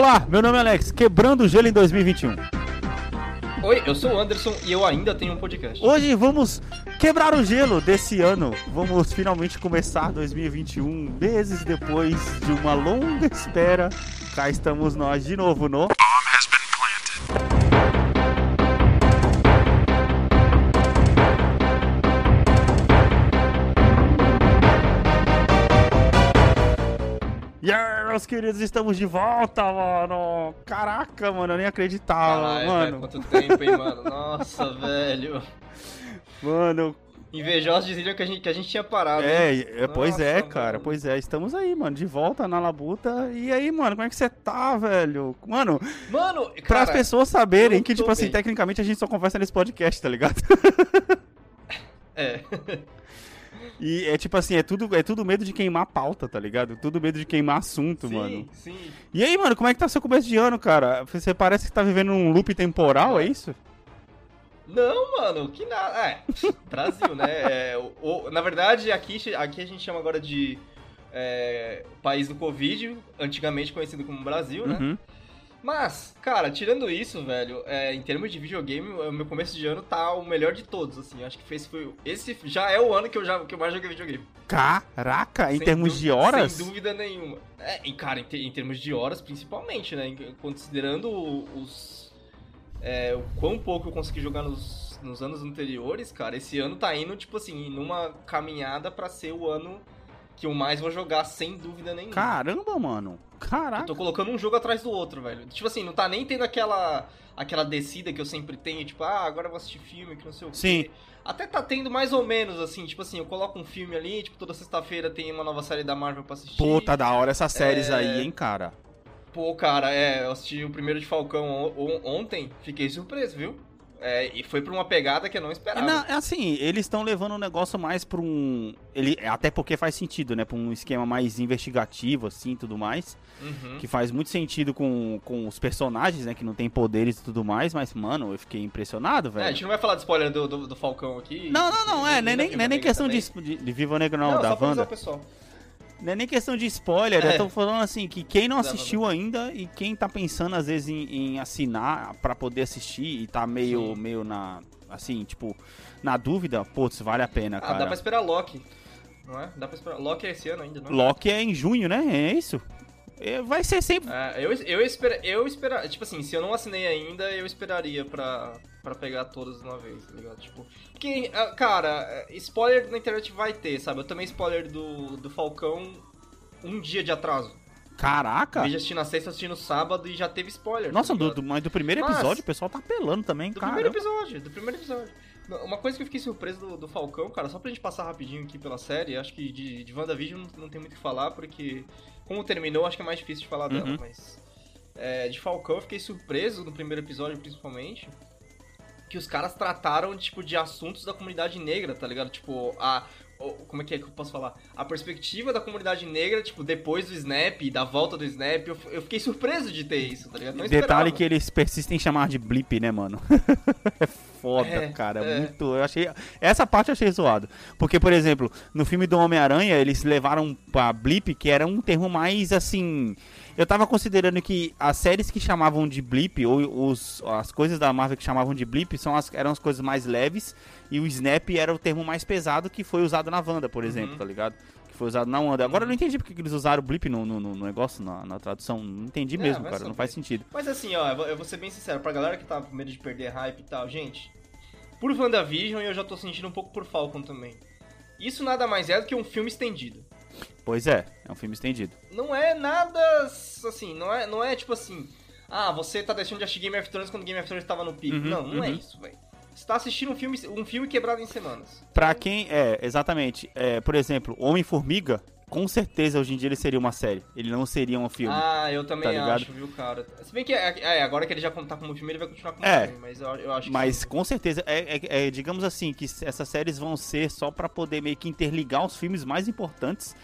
Olá, meu nome é Alex, quebrando o gelo em 2021. Oi, eu sou o Anderson e eu ainda tenho um podcast. Hoje vamos quebrar o gelo desse ano. Vamos finalmente começar 2021, meses depois de uma longa espera. Cá estamos nós de novo no. Meus queridos, estamos de volta, mano. Caraca, mano, eu nem acreditava, Caralho, mano. quanto tempo, hein, mano? Nossa, velho. Mano, Invejosos diziam que a gente, que a gente tinha parado. É, é, pois é, Nossa, cara, mano. pois é, estamos aí, mano, de volta na labuta. E aí, mano, como é que você tá, velho? Mano, Mano, para cara, as pessoas saberem que, tipo assim, bem. tecnicamente a gente só conversa nesse podcast, tá ligado? É. E é tipo assim, é tudo, é tudo medo de queimar pauta, tá ligado? Tudo medo de queimar assunto, sim, mano. sim. E aí, mano, como é que tá seu começo de ano, cara? Você parece que tá vivendo num loop temporal, é isso? Não, mano, que nada. É, Brasil, né? É, o- o- na verdade, aqui, aqui a gente chama agora de é, país do Covid, antigamente conhecido como Brasil, né? Uhum. Mas, cara, tirando isso, velho, é, em termos de videogame, o meu começo de ano tá o melhor de todos, assim. Acho que fez, foi, esse já é o ano que eu, já, que eu mais joguei videogame. Caraca, em Sem termos de horas? Sem dúvida nenhuma. É, e, cara, em, te- em termos de horas, principalmente, né? Considerando os. É, o quão pouco eu consegui jogar nos, nos anos anteriores, cara, esse ano tá indo, tipo assim, numa caminhada pra ser o ano que eu mais vou jogar, sem dúvida nenhuma. Caramba, mano. Eu Caraca. tô colocando um jogo atrás do outro, velho. Tipo assim, não tá nem tendo aquela aquela descida que eu sempre tenho, tipo, ah, agora eu vou assistir filme, que não sei o quê. Sim. Até tá tendo mais ou menos, assim, tipo assim, eu coloco um filme ali, tipo, toda sexta-feira tem uma nova série da Marvel pra assistir. Pô, tá da hora essas séries É. aí, hein, cara. Pô, cara, é, eu assisti o primeiro de Falcão on- on- ontem, fiquei surpreso, viu? É, e foi pra uma pegada que eu não esperava. Não, é assim, eles estão levando o negócio mais pra um. Ele, até porque faz sentido, né? Pra um esquema mais investigativo, assim, tudo mais. Uhum. Que faz muito sentido com, com os personagens, né? Que não tem poderes e tudo mais. Mas, mano, eu fiquei impressionado, É, a velho. gente não vai falar de spoiler do, do, do Falcão aqui. Não, não, não, é, nem, nem, nem, questão de, também. de, de Viva Negra, não, Não, da só pra avisar Wanda. o pessoal. Não é nem questão de spoiler, É. eu tô falando assim, que quem não assistiu ainda e quem tá pensando, às vezes, em, em assinar pra poder assistir e tá meio, Sim. meio na. Assim, tipo, na dúvida, putz, vale a pena, Ah, cara. dá pra esperar Loki. Não é? Dá pra esperar. Loki é esse ano ainda, não é? Loki é em junho, né? É isso. É, Vai ser sempre. É, eu, eu, espera, eu espera, tipo assim, se eu não assinei ainda, eu esperaria pra, pra pegar todas de uma vez, tá ligado? Tipo, porque, ah, cara, é, spoiler na internet vai ter, sabe? Eu tomei spoiler do, do Falcão um dia de atraso. Caraca! De assistir na sexta, eu assisti no sábado e já teve spoiler. Nossa, tá do, do- mas do primeiro Mas- episódio o pessoal tá apelando também, Do cara. primeiro episódio, do primeiro episódio. Uma coisa que eu fiquei surpreso do, do Falcão, cara, só pra gente passar rapidinho aqui pela série, acho que de, de WandaVision não, não tem muito o que falar, porque como terminou, acho que é mais difícil de falar dela, Uhum. mas... é, de Falcão eu fiquei surpreso no primeiro episódio, principalmente, que os caras trataram, tipo, de assuntos da comunidade negra, tá ligado? Tipo, a... Como é que é que eu posso falar? A perspectiva da comunidade negra, tipo, depois do Snap, da volta do Snap, eu, eu fiquei surpreso de ter isso, tá ligado? Não Detalhe esperava. que eles persistem em chamar de blip, né, mano? foda, É, cara. é. Muito. Eu achei. Essa parte eu achei zoado. Porque, por exemplo, no filme do Homem-Aranha, eles levaram pra blip, que era um termo mais assim. Eu tava considerando que as séries que chamavam de blip, ou os, as coisas da Marvel que chamavam de blip, são as, eram as coisas mais leves, e o snap era o termo mais pesado que foi usado na Wanda, por exemplo, Uhum. tá ligado? Foi usado na Wanda. Agora eu não entendi porque que eles usaram blip no, no, no negócio, na, na tradução. Não entendi É, mesmo, cara. Não saber. faz sentido. Mas assim, ó, eu vou- ser bem sincero, pra galera que tá com medo de perder hype e tal, gente, por WandaVision eu já tô sentindo um pouco por Falcon também. Isso nada mais é do que um filme estendido. Pois é, é um filme estendido. Não é nada assim, não é, não é tipo assim, ah, você tá deixando de assistir Game of Thrones quando Game of Thrones tava no pico. Uhum, não, não é uhum. isso, velho. Você tá assistindo um filme, um filme quebrado em semanas. Pra quem. É, exatamente. É, por exemplo, Homem-Formiga, com certeza hoje em dia ele seria uma série. Ele não seria um filme. Ah, eu também tá ligado? acho, viu, cara. Se bem que é, é, agora que ele já tá como filme, ele vai continuar como É. filme, mas eu, eu acho que Mas com certeza, é, é- é, digamos assim, que essas séries vão ser só pra poder meio que interligar os filmes mais importantes.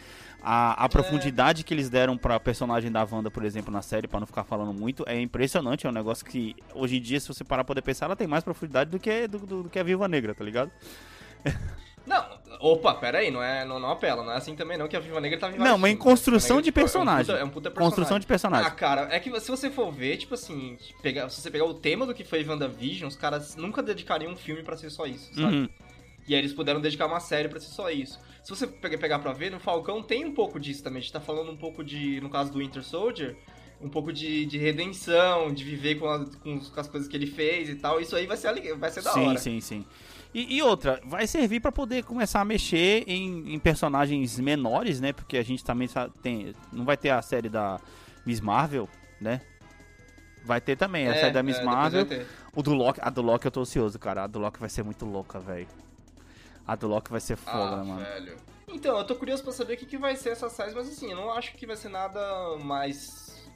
A, a profundidade que eles deram pra personagem da Wanda, por exemplo, na série, pra não ficar falando muito, é impressionante. É um negócio que, hoje em dia, se você parar pra poder pensar, ela tem mais profundidade do que, do, do- do que a Viúva Negra, tá ligado? Não, Opa, pera aí, não, é, não, não apela, não é assim também não, que a Viva Negra tá em Não, mas em construção de personagem. É um, puta, é um puta personagem. Construção de personagem. Ah, cara, é que se você for ver, tipo assim, pegar, se você pegar o tema do que foi WandaVision, os caras nunca dedicariam um filme pra ser só isso, sabe? Uhum. E aí eles puderam dedicar uma série pra ser só isso. Se você pegar, pra ver, no Falcão tem um pouco disso também. A gente tá falando um pouco de, no caso do Winter Soldier, um pouco de, de redenção, de viver com, a, com, com, as coisas que ele fez e tal. Isso aí vai ser, vai ser da sim, hora. Sim, sim, sim. E, e, outra, vai servir para poder começar a mexer em, em, personagens menores, né? Porque a gente também tem. Não vai ter a série da Miss Marvel, né? Vai ter também a É, série da Miss é, Marvel. O do Loki, a do Loki eu tô ansioso, cara. A do Loki vai ser muito louca, velho. A do Loki vai ser foda, Ah, mano. velho. Então, eu tô curioso pra saber o que, que vai ser essa série, mas assim, eu não acho que vai ser nada mais.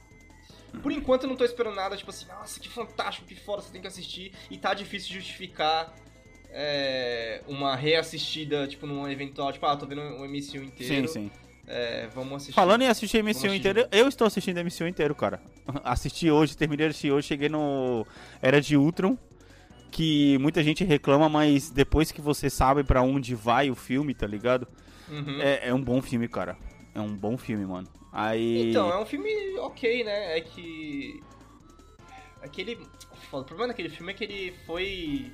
Por enquanto eu não tô esperando nada, tipo assim, nossa, que fantástico, que foda, você tem que assistir. E tá difícil justificar é, uma reassistida, tipo, num eventual, tipo, ah, tô vendo o MCU inteiro. Sim, sim. É, vamos assistir. Falando em assistir MCU assistir inteiro, eu estou assistindo MCU inteiro, cara. Assisti hoje, terminei de assistir hoje, cheguei no Era de Ultron, que muita gente reclama, mas depois que você sabe pra onde vai o filme, tá ligado? Uhum. É, é um bom filme, cara. É um bom filme, mano. Aí. Então, é um filme ok, né? É que. Aquele. Foda. O problema daquele filme é que ele foi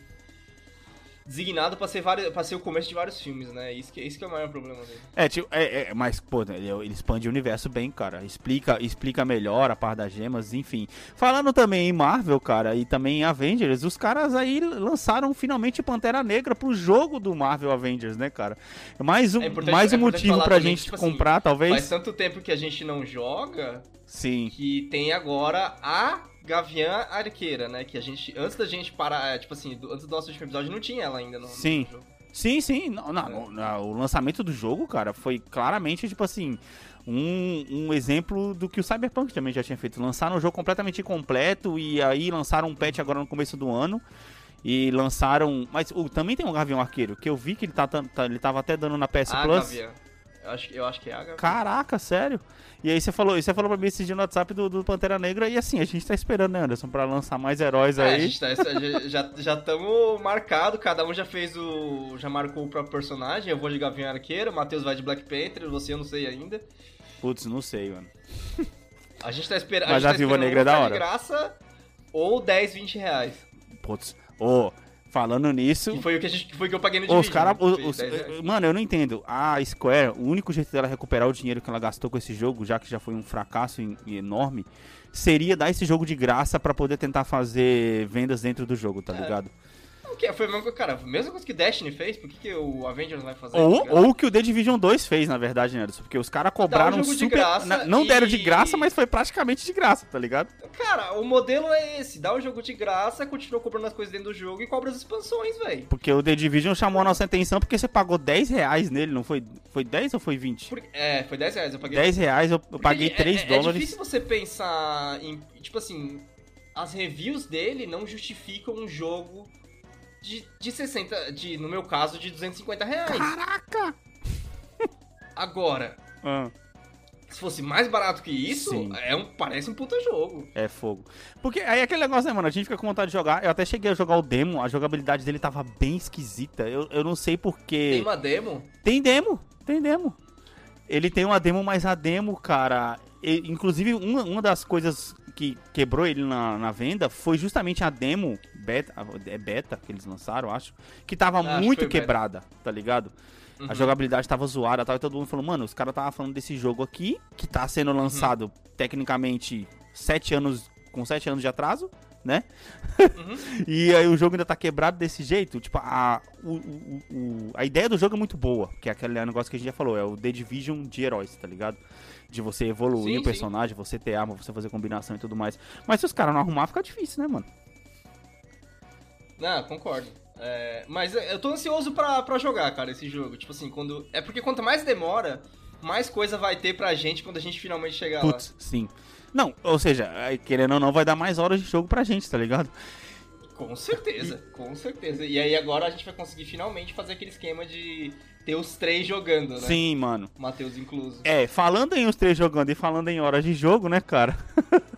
designado pra ser, vários, pra ser o começo de vários filmes, né? Isso que, isso que é o maior problema dele. É, tipo, é, é, mas, pô, ele, ele expande o universo bem, cara. Explica, explica melhor a parte das gemas, enfim. Falando também em Marvel, cara, e também em Avengers, os caras aí lançaram finalmente Pantera Negra pro jogo do Marvel Avengers, né, cara? Mais um, É mais um é motivo pra gente tipo assim, comprar, talvez. Faz tanto tempo que a gente não joga Sim. que tem agora a Gaviã Arqueira, né? Que a gente. Antes da gente parar, é, tipo assim, do- antes do nosso último episódio, não tinha ela ainda no, no Sim. jogo. Sim, sim. Não, É. não, não, o lançamento do jogo, cara, foi claramente, tipo assim, um, um exemplo do que o Cyberpunk também já tinha feito. Lançaram um jogo completamente completo e aí lançaram um patch agora no começo do ano. E lançaram. Mas também tem um Gavião Arqueiro, que eu vi que ele, tá, tá- ele tava até dando na PS A Plus. Gaviã. Eu acho, eu acho que é a Gaviã. Caraca, sério? E aí você falou, você falou pra mim esse dia no WhatsApp do, do Pantera Negra e assim, a gente tá esperando, né, Anderson, pra lançar mais heróis É, a aí. gente tá, já já estamos marcado, cada um já fez o. já marcou o próprio personagem. Eu vou de Gavião Arqueiro, o Matheus vai de Black Panther, você eu não sei ainda. Putz, não sei, mano. A gente tá esperando. Mas a a tá Viúva esperando Negra é da hora. de graça ou 10, 20 reais. Putz, ô, falando nisso. Que foi o que, a gente, que foi o que eu paguei no Os caras. né? Foi 10 reais. Mano, eu não entendo. A Square, o único jeito dela recuperar o dinheiro que ela gastou com esse jogo, já que já foi um fracasso em- enorme, seria dar esse jogo de graça pra poder tentar fazer vendas dentro do jogo, tá É. ligado? O que? Foi a mesma coisa, cara, a mesma coisa que Destiny fez, por que, que o Avengers vai fazer? Ou, ligado? ou o que o The Division 2 fez, na verdade, Anderson. Porque os caras cobraram de super. graça na- não e- deram de graça, mas foi praticamente de graça, tá ligado? Cara, o modelo é esse: dá o jogo de graça, continua cobrando as coisas dentro do jogo e cobra as expansões, velho. Porque o The Division chamou a nossa atenção porque você pagou 10 reais nele, não foi? Foi 10 ou foi 20? Por- É, foi 10 reais, eu paguei 10 reais, eu, eu paguei é- 3 é, dólares. É difícil você pensar em. Tipo assim, as reviews dele não justificam um jogo de, de 60. De, no meu caso, de 250 reais. Caraca! Agora, Ah. se fosse mais barato que isso, Sim. é um, parece um puta jogo. É fogo. Porque aí é aquele negócio, né, mano? A gente fica com vontade de jogar. Eu até cheguei a jogar o demo, a jogabilidade dele tava bem esquisita. Eu, eu não sei Tem porquê. uma demo. Tem demo, tem demo. Ele tem uma demo, mas a demo, cara. e- inclusive, uma, uma das coisas que quebrou ele na, na venda foi justamente a demo beta, é beta que eles lançaram, acho, que tava Ah, acho que muito foi beta. quebrada, tá ligado? Uhum. A jogabilidade tava zoada tal, e todo mundo falou, mano, os caras tava falando desse jogo aqui, que tá sendo lançado Uhum. tecnicamente sete anos, com sete anos de atraso, né? Uhum. E aí o jogo ainda tá quebrado desse jeito. Tipo, a, o, o- o- a ideia do jogo é muito boa, que é aquele negócio que a gente já falou, é o The Division de heróis, tá ligado? De você evoluir Sim, o personagem, você ter arma, você fazer combinação e tudo mais. Mas se os caras não arrumar, fica difícil, né, mano? Não, concordo. É, mas eu tô ansioso pra, pra jogar, cara, esse jogo. Tipo assim, quando. É porque quanto mais demora, mais coisa vai ter pra gente quando a gente finalmente chegar lá. Putz, sim. Não, ou seja, aí, querendo ou não, vai dar mais horas de jogo pra gente, tá ligado? Com certeza, com certeza. E aí agora a gente vai conseguir finalmente fazer aquele esquema de ter os três jogando, né? Sim, mano. Matheus incluso. É, falando em os três jogando e falando em horas de jogo, né, cara?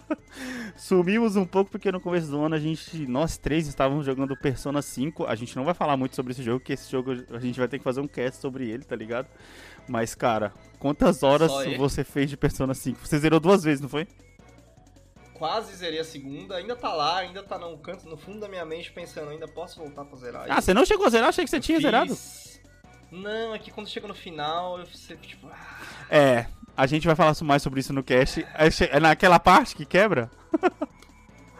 Sumimos um pouco porque no começo do ano a gente, nós três estávamos jogando Persona 5. A gente não vai falar muito sobre esse jogo, porque esse jogo a gente vai ter que fazer um cast sobre ele, tá ligado? Mas, cara, quantas horas você fez de Persona 5? Você zerou duas vezes, não foi? Quase zerei a segunda, ainda tá lá, ainda tá no canto, no fundo da minha mente, pensando, ainda posso voltar pra zerar. Ah, você não chegou a zerar? Achei que você Eu tinha fiz- zerado. Não, é que quando chega no final, eu sempre, tipo, ah, É, a gente vai falar mais sobre isso no cast. É É naquela parte que quebra?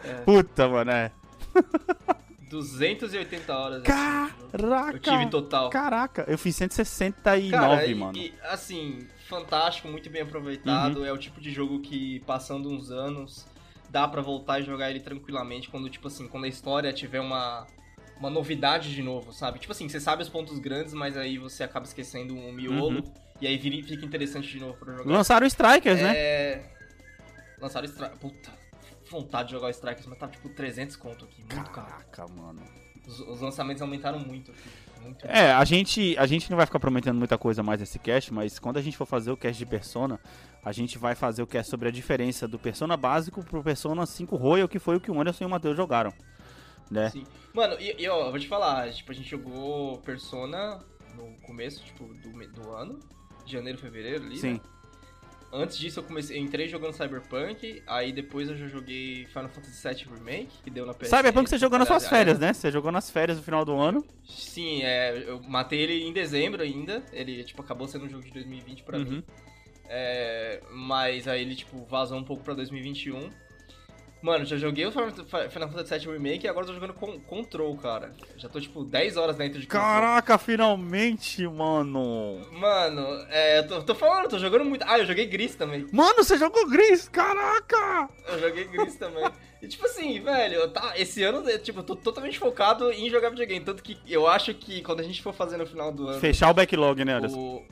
É. Puta, mano, é. 280 horas. assim, Caraca! Eu tive total. Caraca, eu fiz 169, Cara, e- mano. e, assim, fantástico, muito bem aproveitado. É o tipo de jogo que, passando uns anos, dá pra voltar e jogar ele tranquilamente quando, tipo assim, quando a história tiver uma, uma novidade de novo, sabe? Tipo assim, você sabe os pontos grandes, mas aí você acaba esquecendo um miolo. Uhum. E aí vira- fica interessante de novo pra jogar. Lançaram o Strikers, né? É. Lançaram Strikers. Puta, vontade de jogar o Strikers, mas tá tipo 300 conto aqui. Muito caro. Caraca, mano. Os, os lançamentos aumentaram muito aqui. Muito. É, a gente, a gente não vai ficar prometendo muita coisa mais nesse cast, mas quando a gente for fazer o cast de Persona, a gente vai fazer o cast sobre a diferença do Persona básico pro Persona 5 Royal, que foi o que o Anderson e o Matheus jogaram. Né? Sim. Mano, e, e, ó, eu vou te falar, tipo, a gente jogou Persona no começo, tipo, do, do ano, janeiro, fevereiro ali, Sim. né? Antes disso eu comecei, eu entrei jogando Cyberpunk, aí depois eu já joguei Final Fantasy VII Remake, que deu na PS. Cyberpunk você jogou nas suas férias, né? Você jogou nas férias no final do ano. Sim, é, eu matei ele em dezembro ainda, ele, tipo, acabou sendo um jogo de 2020 pra Uhum. mim. É, mas aí ele, tipo, vazou um pouco pra 2021. Mano, já joguei o Final Fantasy VII Remake e agora tô jogando com Control, cara. Já tô, tipo, 10 horas dentro de Control. Caraca, finalmente, mano. Mano, é, eu tô, tô falando, tô jogando muito. Ah, eu joguei Gris também. Mano, você jogou Gris, caraca! Eu joguei Gris também. E tipo assim, velho, tá, esse ano, eu, tipo, eu tô totalmente focado em jogar videogame. Tanto que eu acho que quando a gente for fazer no final do ano. Fechar o backlog, né, Anderson? o,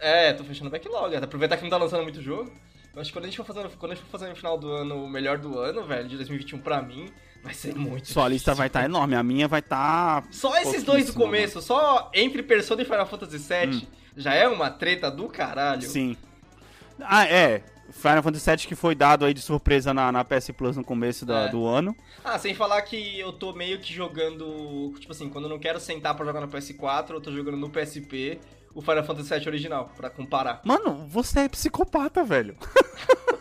é, tô fechando o backlog. Aproveitar que não tá lançando muito jogo. Acho que quando a gente for fazer, quando a gente for fazer no final do ano o melhor do ano, velho, de 2021 pra mim, vai ser muito. Sua lista vai estar enorme, a minha vai estar. Só esses dois do começo, só entre Persona e Final Fantasy VII, já é uma treta do caralho. Sim. Ah, é. Final Fantasy VII que foi dado aí de surpresa na, na PS Plus no começo da- É. do ano. Ah, sem falar que eu tô meio que jogando. Tipo assim, quando eu não quero sentar pra jogar no PS4, eu tô jogando no PSP o Final Fantasy VII original, pra comparar. Mano, você é psicopata, velho.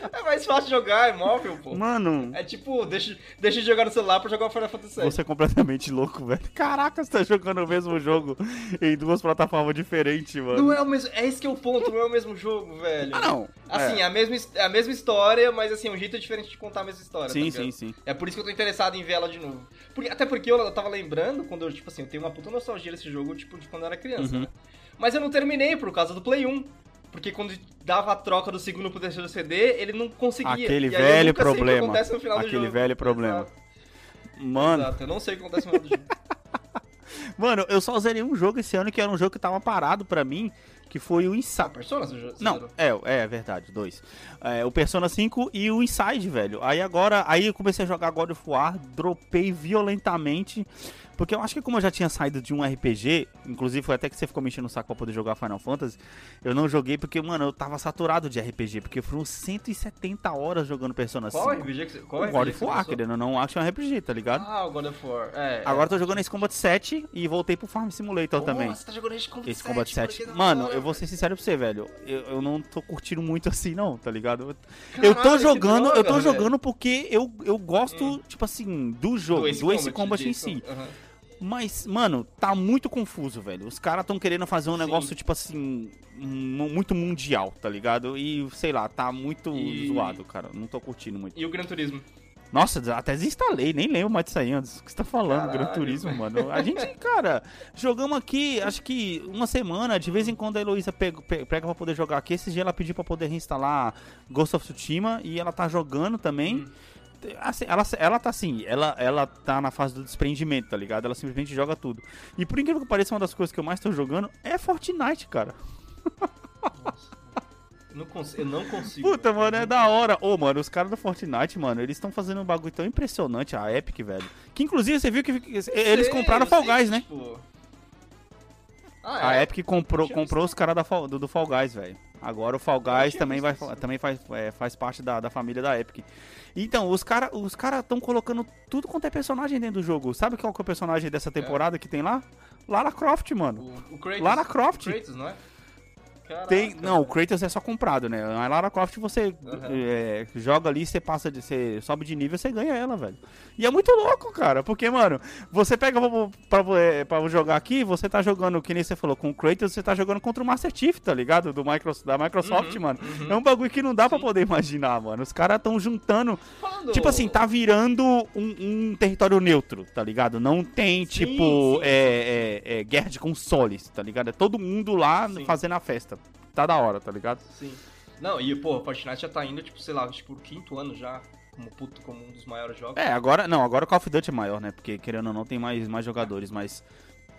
É mais fácil jogar, é móvel, pô. Mano, É tipo, deixa, deixa de jogar no celular pra jogar o Final Fantasy VII. você é completamente louco, velho. Caraca, você tá jogando o mesmo jogo em duas plataformas diferentes, mano. Não é o mesmo. É esse que é o ponto, não é o mesmo jogo, velho. Ah, não. Assim, é. a mesma, a mesma história, mas assim, um jeito diferente de contar a mesma história. tá Sim, ligado? sim, sim. É por isso que eu tô interessado em ver ela de novo. Porque, até porque eu, eu tava lembrando, quando eu, tipo assim, eu tenho uma puta nostalgia desse jogo, tipo, de quando eu era criança, Uhum. né? Mas eu não terminei por causa do Play 1. Porque quando dava a troca do segundo pro terceiro CD, ele não conseguia. Aquele aí velho problema. acontece no final do Aquele velho problema. Exato, Mano, exato, eu não sei o que acontece no final do jogo. mano, eu só zerei um jogo esse ano que era um jogo que tava parado pra mim, que foi o Ah, Inside. Persona, você Não, é, é verdade, dois. É, o Persona 5 e o Inside, velho. Aí agora, aí eu comecei a jogar God of War, dropei violentamente, porque eu acho que como eu já tinha saído de um RPG, inclusive foi até que você ficou mexendo no saco pra poder jogar Final Fantasy, eu não joguei porque, mano, eu tava saturado de RPG, porque foram 170 horas jogando Persona Qual 5. RPG que você. Qual o RPG God of War, querendo não, action RPG, tá ligado? Ah, o God of War. É. Agora eu tô jogando esse Combat 7 e voltei pro Farm Simulator é. também. Você tá jogando esse Combat Esse Combat 7. porque da Mano, hora, eu vou ser sincero pra você, velho. Eu, eu não tô curtindo muito assim, não, tá ligado? Caralho, eu tô jogando, eu droga, tô velho. jogando porque eu, eu gosto, Hum. tipo assim, do jogo, do Ace, Combat, em si. Aham. Mas, mano, tá muito confuso, velho. Os caras tão querendo fazer um Sim. negócio, tipo assim, mu- muito mundial, tá ligado? E, sei lá, tá muito E- zoado, cara. Não tô curtindo muito. E o Gran Turismo? Nossa, até desinstalei, nem lembro mais disso aí antes. O que você tá falando, Caralho, Gran Turismo, mano? A gente, cara, jogamos aqui, acho que uma semana, de vez em quando a Heloísa pega, pe- pega pra poder jogar aqui. Esse dia ela pediu pra poder reinstalar Ghost of Tsushima e ela tá jogando também. Hum. Assim, ela, ela tá assim, ela, ela tá na fase do desprendimento, tá ligado? Ela simplesmente joga tudo. E por incrível que pareça, uma das coisas que eu mais tô jogando é Fortnite, cara. Eu não consigo. Eu não consigo Puta, mano, é da hora. Ô, mano, os caras do Fortnite, mano, eles estão fazendo um bagulho tão impressionante, a Epic, velho. Que inclusive você viu que eles Sei, compraram Fall Guys, né? tipo- Ah, A é? Epic comprou, comprou os caras do, do Fall Guys, velho. Agora o Fall Guys também, vai, também faz, é, faz parte da, da família da Epic. Então, os caras os cara estão colocando tudo quanto é personagem dentro do jogo. Sabe qual que é o personagem dessa temporada que tem lá? Lara Croft, mano. O, o Kratos. Lara Croft. O Kratos, não é? Caraca, Tem, não, o. Kratos é só comprado, né? A Lara Croft você Aham. é, joga ali, você passa de, você sobe de nível, você ganha ela, velho. E é muito louco, cara, porque, mano, você pega pra, pra, é, pra jogar aqui, você tá jogando, que nem você falou, com o Kratos, você tá jogando contra o Master Chief, tá ligado? Do Micro, da Microsoft, Uhum, mano. uhum. É um bagulho que não dá pra Sim. poder imaginar, mano. Os caras tão juntando. Tipo assim, tá virando um, um território neutro, tá ligado? Não tem, Sim, tipo, sim, é, é- é guerra de consoles, tá ligado? É todo mundo lá Sim. fazendo a festa. Tá da hora, tá ligado? Sim. Não, e, pô, o Fortnite já tá indo, tipo, sei lá, tipo, o quinto ano já, como puto, como um dos maiores jogos. É, agora. Não, agora o Call of Duty é maior, né? Porque querendo ou não, tem mais, mais jogadores, mas.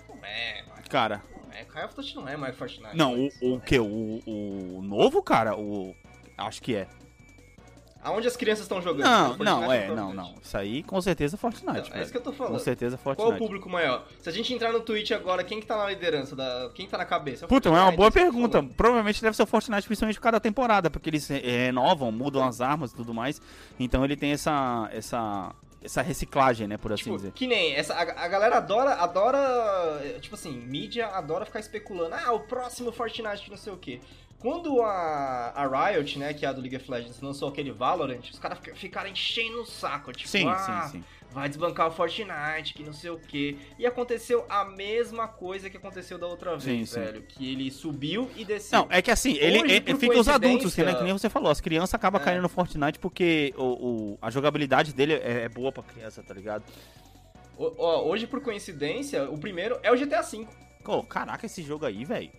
Não é, mas Cara. não é. Call of Duty não é mais Fortnite. Não, o, mas- o que? O, o novo, cara? O. Acho que é. Aonde as crianças estão jogando? Não, Fortnite não, é, não, não. Isso aí com certeza é Fortnite, Não, é isso que eu tô Com falando. certeza Qual é o Fortnite. público maior? Se a gente entrar no Twitch agora, quem que tá na liderança? Da... Quem tá na cabeça? É o Puta, é uma Fortnite, boa que pergunta. Provavelmente deve ser o Fortnite, principalmente por cada temporada, porque eles eh, renovam, mudam as armas e tudo mais. Então ele tem essa, essa, essa reciclagem, né, por assim Tipo, dizer. que nem essa, a, a galera adora, adora, eh, tipo assim, mídia adora ficar especulando, ah, o próximo Fortnite não sei o quê. Quando a, a Riot, né, que é a do League of Legends, lançou aquele Valorant, os caras fica- ficaram enchendo o saco, tipo, Sim, ah, sim, sim. vai desbancar o Fortnite, que não sei o quê. E aconteceu a mesma coisa que aconteceu da outra vez, Sim, velho, que ele subiu e desceu. Não, é que assim, ele, Hoje, ele- por fica os adultos, que, né, que nem você falou, as crianças acabam É. caindo no Fortnite porque o, o- a jogabilidade dele é, é boa pra criança, tá ligado? Hoje, por coincidência, o primeiro é o GTA V. Pô, caraca, esse jogo aí, velho.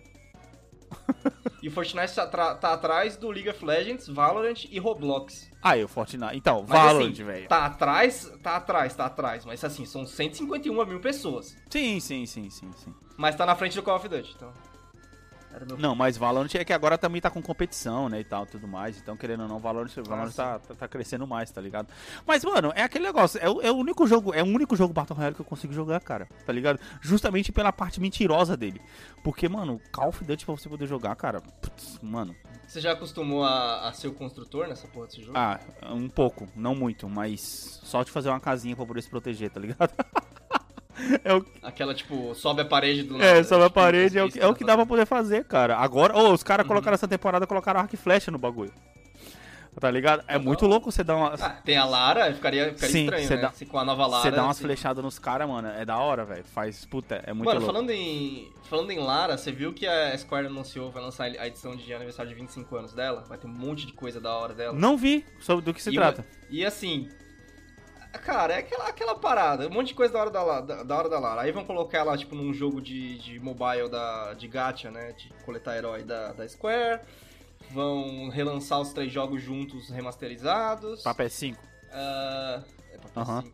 E o Fortnite tá, tá atrás do League of Legends, Valorant e Roblox. Ah, o Fortnite. Então, Mas, Valorant, assim, velho. Tá atrás, tá atrás, tá atrás. Mas assim, são 151 mil pessoas. Sim, sim, sim, sim, sim. Mas tá na frente do Call of Duty, então. Era meu Não, mas Valorant é que agora também tá com competição, né, e tal, tudo mais. Então, querendo ou não, Valorant, Valorant sim. tá, tá, tá crescendo mais, tá ligado? Mas, mano, é aquele negócio, é o, é o único jogo, é o único jogo Battle Royale que eu consigo jogar, cara, tá ligado? Justamente pela parte mentirosa dele. Porque, mano, Call of Duty pra você poder jogar, cara, putz, mano, Você já acostumou a, a ser o construtor nessa porra desse jogo? ah, um pouco, não muito, mas só de fazer uma casinha pra poder se proteger, tá ligado? é o Aquela, tipo, sobe a parede do É, nada, sobe a tipo, parede, é o, que- é o que dá pra poder fazer, cara. Agora, ô, os caras Uhum. colocaram essa temporada, colocaram arco e flecha no bagulho. Tá ligado? É Legal. muito louco você dar uma. Ah, tem a Lara, ficaria, ficaria Sim, estranho, né? dá- Se com a nova Lara... Você dá umas assim. flechadas nos caras, mano. É da hora, velho. Faz. Puta, é muito Mano, louco. falando em, falando em Lara, você viu que a Square anunciou, vai lançar a edição de aniversário de 25 anos dela? Vai ter um monte de coisa da hora dela. Não vi sobre do que se E trata. E assim, cara, é aquela, aquela parada, um monte de coisa da hora da, da, da hora da Lara. Aí vão colocar ela, tipo, num jogo de, de mobile da, de gacha, né? De coletar herói da, da Square. Vão relançar os três jogos juntos remasterizados. Pra PS5. Ah, é pra Aham. PS5.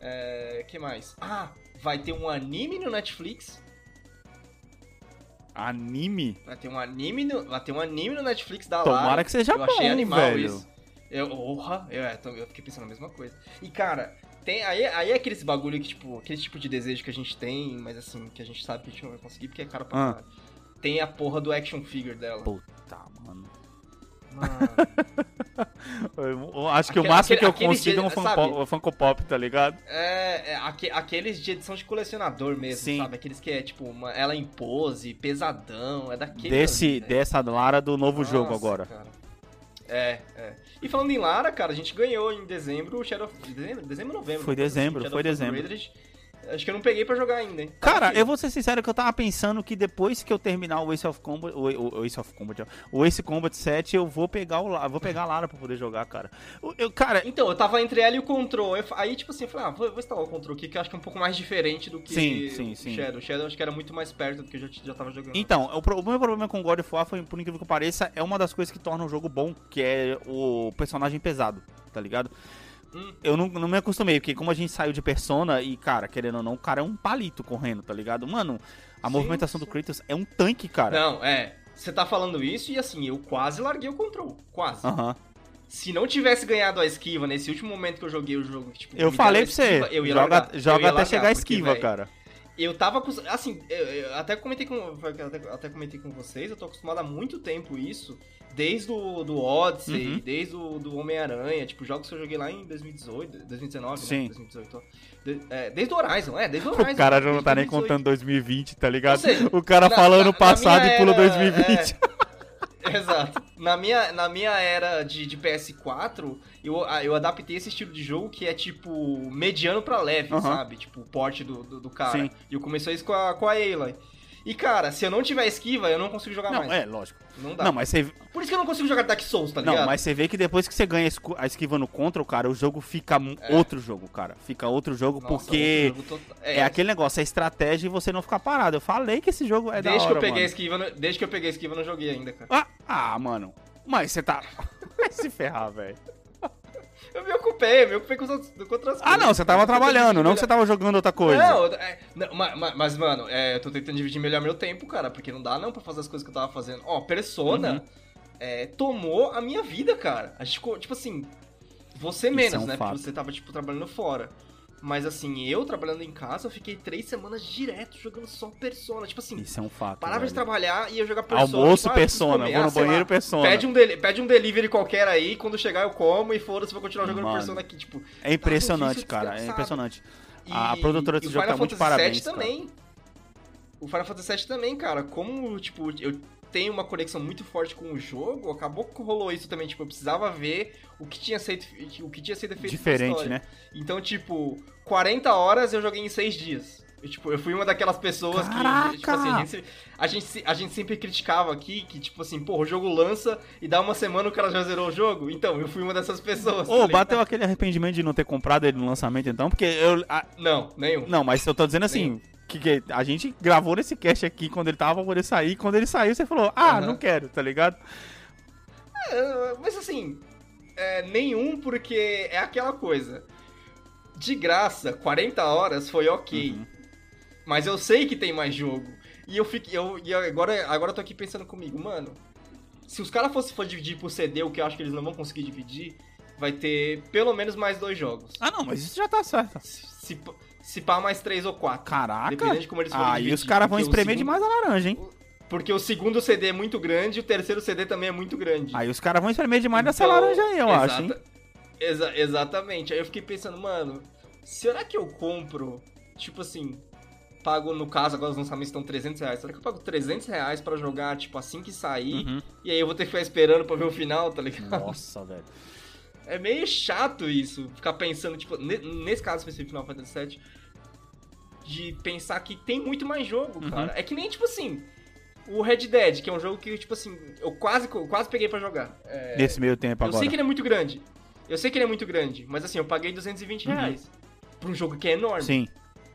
É, que mais? Ah, vai ter um anime no Netflix. Anime? Vai ter um anime no, vai ter um anime no Netflix da Tomara Lara. que seja eu achei bom, animal velho. isso. Eu, porra, eu, é, eu fiquei pensando a mesma coisa. E cara, tem aí, aí é aquele bagulho que, tipo, aquele tipo de desejo que a gente tem, mas assim, que a gente sabe que a gente não vai conseguir porque é caro pra Ah. caralho. Tem a porra do action figure dela. Puta, mano. Mano, acho que o Aquele- máximo que eu aquele- consigo é um aquele, Funko, Funko Pop, tá ligado? é, é aque- aqueles de edição de colecionador mesmo, Sim. sabe? Aqueles que é tipo, uma, ela em pose, pesadão, é daquele. Desse, ali, velho. dessa Lara do novo Nossa, jogo agora. cara. É, é. E falando em Lara, cara, a gente ganhou em dezembro o Shadow of... Dezembro? Dezembro ou novembro? Foi dezembro, foi dezembro. Raiders. Acho que eu não peguei pra jogar ainda, hein? Cara, aqui. eu vou ser sincero que eu tava pensando que depois que eu terminar o Ace of Combat, o, o, o Ace of Combat, o Ace Combat 7, eu vou pegar o vou pegar a Lara pra poder jogar, cara. Eu, cara, Então, eu tava entre ela e o Control. Eu Aí, tipo assim, eu falei, ah, vou, vou instalar o Control aqui, que eu acho que é um pouco mais diferente do que Sim, sim, o sim. Shadow. O Shadow eu acho que era muito mais perto do que eu já, já tava jogando. então, o, o meu problema com God of War foi, por incrível que pareça, é uma das coisas que torna o jogo bom, que é o personagem pesado, tá ligado? Hum. Eu não, não me acostumei, porque como a gente saiu de Persona e, cara, querendo ou não, o cara é um palito correndo, tá ligado? Mano, a Sim, movimentação sim. do Kratos é um tanque, cara. Não, é. Você tá falando isso e assim, eu quase larguei o Control. Quase. Aham. Se não tivesse ganhado a esquiva nesse último momento que eu joguei o jogo, tipo, Eu falei pra você, eu ia joga, largar. Eu joga ia até largar, chegar a porque, esquiva, véi, cara. Eu tava assim, eu, eu até comentei com até, até comentei com vocês, eu tô acostumado há muito tempo isso, desde o do Odyssey, Uhum. desde o do Homem-Aranha, tipo, jogos que eu joguei lá em 2018, 2019, Sim. né? 2018. ó. De- é, desde o Horizon, é, desde o Horizon. O cara já não tá nem 2018. contando 2020, tá ligado? Seja, o cara na- falando na- na passado minha e pula era, 2020. é, exato. Na minha, na minha era de, de PS4, eu, eu adaptei esse estilo de jogo que é tipo mediano pra leve, Aham. sabe? Tipo, o porte do, do, do cara. Sim. E eu comecei isso com a, com a Aloy. E cara, se eu não tiver esquiva, eu não consigo jogar Não, mais. é, lógico. Não dá. Não, mas você, Por isso que eu não consigo jogar Dark Souls, tá ligado? não, mas você vê que depois que você ganha a esquiva no contra, cara, o jogo fica É. outro jogo, cara. Fica outro jogo Nossa, porque outro jogo total- é, aquele negócio, é estratégia e você não ficar parado. Eu falei que esse jogo é da Desde hora, que eu peguei esquiva, não- desde que eu peguei a esquiva, eu não joguei ainda, cara. Ah, ah, mano. Mas você tá... Vai se ferrar, velho. Eu me ocupei, eu me ocupei com outras, com outras Ah, não, você tava trabalhando, não que você tava jogando outra coisa. Não, é, não, ma- ma- mas, mano, é, eu tô tentando dividir melhor meu tempo, cara, porque não dá não pra fazer as coisas que eu tava fazendo. Ó, Persona Uhum. é, tomou a minha vida, cara. A gente ficou, tipo assim, você menos, é um né? fato. Porque você tava, tipo, trabalhando fora. Mas assim, eu trabalhando em casa, eu fiquei três semanas direto jogando só Persona. Tipo assim, Isso é um fato. parava de velho. trabalhar e ia jogar Persona. Almoço, tipo, ah, Persona. comer. Vou no sei lá, banheiro, Persona. Pede um, pede um delivery qualquer aí, quando chegar eu como e foda-se, vou continuar jogando Mano. Persona aqui, tipo... É impressionante, difícil, cara. É impressionante. E, A produtora desse jogo tá muito de Fantasy parabéns, cara. também. O Final Fantasy VII também, cara. Como, tipo, eu tenho uma conexão muito forte com o jogo, acabou que rolou isso também. Tipo, eu precisava ver o que tinha sido, o que tinha sido feito Diferente, né? Então, tipo, 40 horas eu joguei em 6 dias. Eu, tipo, eu fui uma daquelas pessoas Caraca! que, tipo assim, a gente, a, gente, a gente sempre criticava aqui que, tipo assim, pô, o jogo lança e dá uma semana o cara já zerou o jogo. Então, eu fui uma dessas pessoas. Ô, ligado? bateu aquele arrependimento de não ter comprado ele no lançamento, então? Porque eu. a- Não, nenhum. não, mas eu tô dizendo assim. Que, que a gente gravou nesse cast aqui quando ele tava pra poder sair. Quando ele saiu, você falou, ah, Aham. não quero, tá ligado? É, mas assim, é, nenhum porque é aquela coisa. De graça, 40 horas foi ok. Uhum. Mas eu sei que tem mais jogo. E eu fiquei. Eu, e agora, agora eu tô aqui pensando comigo, mano. Se os caras fossem for dividir por CD, o que eu acho que eles não vão conseguir dividir, vai ter pelo menos mais dois jogos. Ah, não, mas isso já tá certo. Se, se, se pá mais três ou quatro. Caraca. Dependendo de como eles forem Aí os caras vão espremer segundo- demais a laranja, hein? Porque o segundo CD é muito grande e o terceiro CD também é muito grande. Aí os caras vão espremer demais dessa Então, laranja aí, eu exata- acho, hein? exa- exatamente. Aí eu fiquei pensando, mano, será que eu compro, tipo assim, pago, no caso, agora os lançamentos estão 300 reais, será que eu pago 300 reais pra jogar, tipo, assim que sair, Uhum. e aí eu vou ter que ficar esperando pra ver o final, tá ligado? Nossa, velho. É meio chato isso, ficar pensando, tipo, ne- nesse caso específico Final Fantasy VII, de pensar que tem muito mais jogo, Uhum. cara. É que nem, tipo assim, o Red Dead, que é um jogo que, tipo assim, eu quase, quase peguei pra jogar. É, Nesse meio tempo eu agora. sei que ele é muito grande. Eu sei que ele é muito grande, mas assim, eu paguei 220 Uhum. reais. Pra um jogo que é enorme. Sim.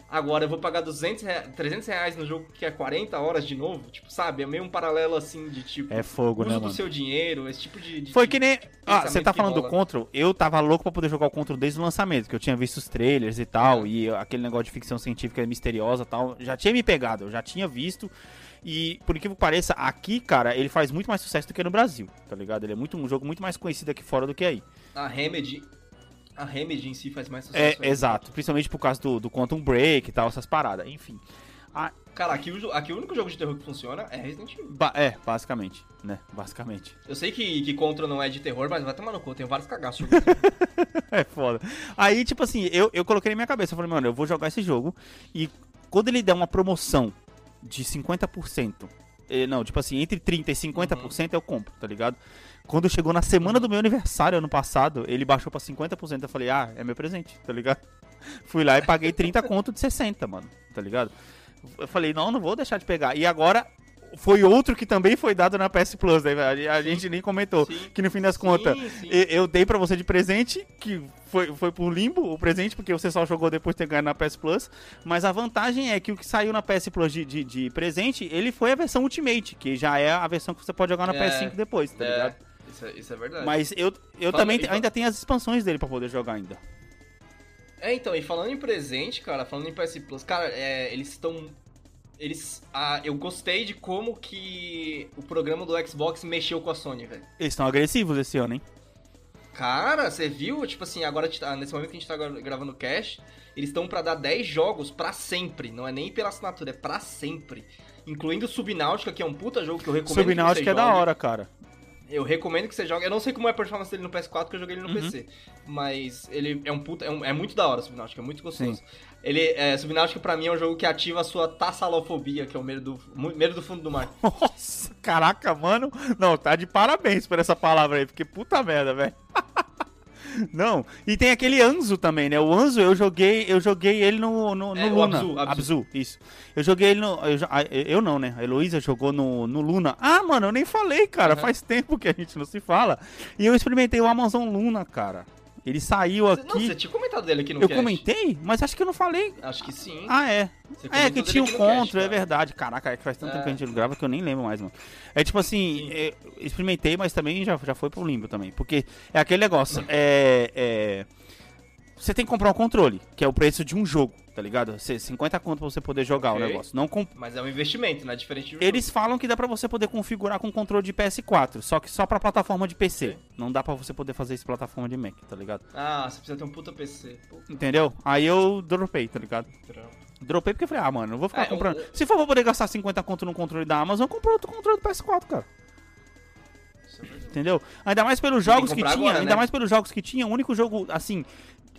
Agora eu vou pagar 200 rea- 300 reais no jogo que é 40 horas de novo. Tipo, sabe? É meio um paralelo assim de tipo. É fogo, uso né, do mano? seu dinheiro, esse tipo de. de- Foi que nem. Ah, você tá falando do. Control? Eu tava louco pra poder jogar o Control desde o lançamento, que eu tinha visto os trailers e tal, É. e aquele negócio de ficção científica misteriosa e tal. Já tinha me pegado, eu já tinha visto. E por incrível que pareça, aqui, cara, ele faz muito mais sucesso do que no Brasil, tá ligado? Ele é muito, um jogo muito mais conhecido aqui fora do que aí. A Remedy. A Remedy em si faz mais sucesso. É, exato. Principalmente por causa do, do Quantum Break e tal, essas paradas. Enfim. Cara, aqui aqui o único jogo de terror que funciona é Resident Evil. Ba- é, basicamente, né? Basicamente. Eu sei que, que Contra não é de terror, mas vai tomar no cu, eu tenho vários cagaços. É foda. Aí, tipo assim, eu, eu coloquei na minha cabeça, eu falei, mano, eu vou jogar esse jogo e quando ele der uma promoção de 50%, eh, não, tipo assim, entre 30% e 50% eu compro, tá ligado? Quando chegou na semana do meu aniversário ano passado, ele baixou pra 50%, eu falei, ah, é meu presente, tá ligado? Fui lá e paguei 30 conto de 60, mano, tá ligado? Eu falei, não, não vou deixar de pegar. E agora foi outro que também foi dado na PS Plus, né? A gente nem comentou. Sim. Que no fim das contas, Sim, e- eu dei pra você de presente, que foi, foi pro limbo o presente, porque você só jogou depois de ter ganho na PS Plus. Mas a vantagem é que o que saiu na PS Plus de, de, de presente, ele foi a versão Ultimate, que já é a versão que você pode jogar na É, PS5 depois, tá É, ligado? isso, é, isso é verdade. Mas eu, eu Fala- também e ainda tenho as expansões dele pra poder jogar ainda. É, então, e falando em presente, cara, falando em PS Plus, cara, é, eles estão. Eles. Ah, eu gostei de como que o programa do Xbox mexeu com a Sony, velho. Eles estão agressivos esse ano, hein? Cara, você viu? Tipo assim, agora tá, nesse momento que a gente tá gravando o cast, eles estão para dar 10 jogos para sempre. Não é nem pela assinatura, é para sempre. Incluindo Subnáutica, que é um puta jogo que eu recomendo. Subnáutica é jogue. da hora, cara. Eu recomendo que você jogue. Eu não sei como é a performance dele no PS4, porque eu joguei ele no uhum. PC. Mas ele é um puta. É, um, é muito da hora Subnáutica, é muito gostoso. Sim. Ele, é, Subnáutica pra mim é um jogo que ativa a sua tassalofobia, que é o medo do, medo do fundo do mar. Nossa, caraca, mano. Não, tá de parabéns por essa palavra aí, porque puta merda, velho. Não, e tem aquele Anzo também, né? O Anzo eu joguei, eu joguei ele no, no, no é, Luna. Abzu, Abzu. Abzu, isso. Eu joguei ele no. Eu, eu não, né? A Heloísa jogou no, no Luna. Ah, mano, eu nem falei, cara. Uhum. Faz tempo que a gente não se fala. E eu experimentei o Amazon Luna, cara. Ele saiu aqui. Não, você tinha comentado dele aqui no Eu cast. comentei, mas acho que eu não falei. Acho que sim. Ah, é. É, que tinha um contra, é verdade. Caraca, é que faz tanto é. tempo que a gente grava que eu nem lembro mais, mano. É tipo assim, é, experimentei, mas também já, já foi pro limbo também. Porque é aquele negócio. é, é você tem que comprar um controle, que é o preço de um jogo, tá ligado? 50 conto pra você poder jogar okay. o negócio. Não comp... Mas é um investimento, não é diferente de um Eles jogo. falam que dá pra você poder configurar com controle de PS4, só que só pra plataforma de PC. Okay. Não dá pra você poder fazer isso plataforma de Mac, tá ligado? Ah, você precisa ter um puta PC. Puta. Entendeu? Aí eu dropei, tá ligado? Dropei porque eu falei, ah, mano, não vou ficar é, comprando. Se for pra poder gastar 50 conto no controle da Amazon, eu compro outro controle do PS4, cara. É Entendeu? Ainda mais pelos jogos que, que tinha, agora, ainda né? mais pelos jogos que tinha, o único jogo, assim,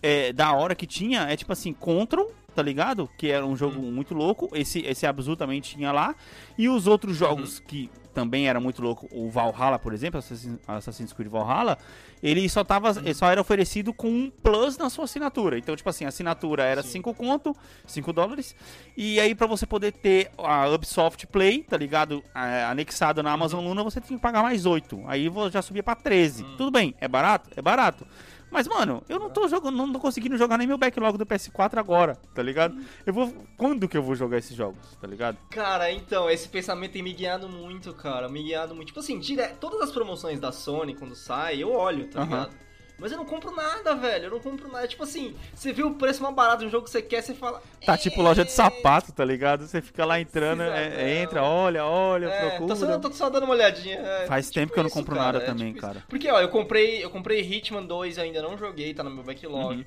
é, da hora que tinha é tipo assim, Control, tá ligado? Que era um jogo hum. muito louco. Esse, esse Abzu também tinha lá. E os outros jogos uhum. que também era muito louco, o Valhalla, por exemplo, Assassin's Creed Valhalla, ele só tava, ele só era oferecido com um plus na sua assinatura. Então, tipo assim, a assinatura era 5 conto, 5 dólares. E aí, para você poder ter a Ubisoft Play, tá ligado? anexado na Amazon Luna, você tinha que pagar mais 8. Aí já subia para 13. Hum. Tudo bem, é barato? É barato. Mas, mano, eu não tô jogando, não tô conseguindo jogar nem meu backlog do PS4 agora, tá ligado? Eu vou. Quando que eu vou jogar esses jogos, tá ligado? Cara, então, esse pensamento tem me guiado muito, cara. Me guiado muito. Tipo assim, dire... todas as promoções da Sony, quando sai, eu olho, tá ligado? Mas eu não compro nada, velho. Eu não compro nada. Tipo assim, você vê o preço mais barato de um jogo que você quer, você fala. Tá tipo loja de sapato, tá ligado? Você fica lá entrando, é, entra, olha, olha, é, procura. Tô só, tô só dando uma olhadinha. É, Faz tipo tempo que eu não compro isso, nada cara, é também, tipo cara. Porque, ó, eu comprei, eu comprei Hitman 2 ainda não joguei, tá no meu backlog. Uhum.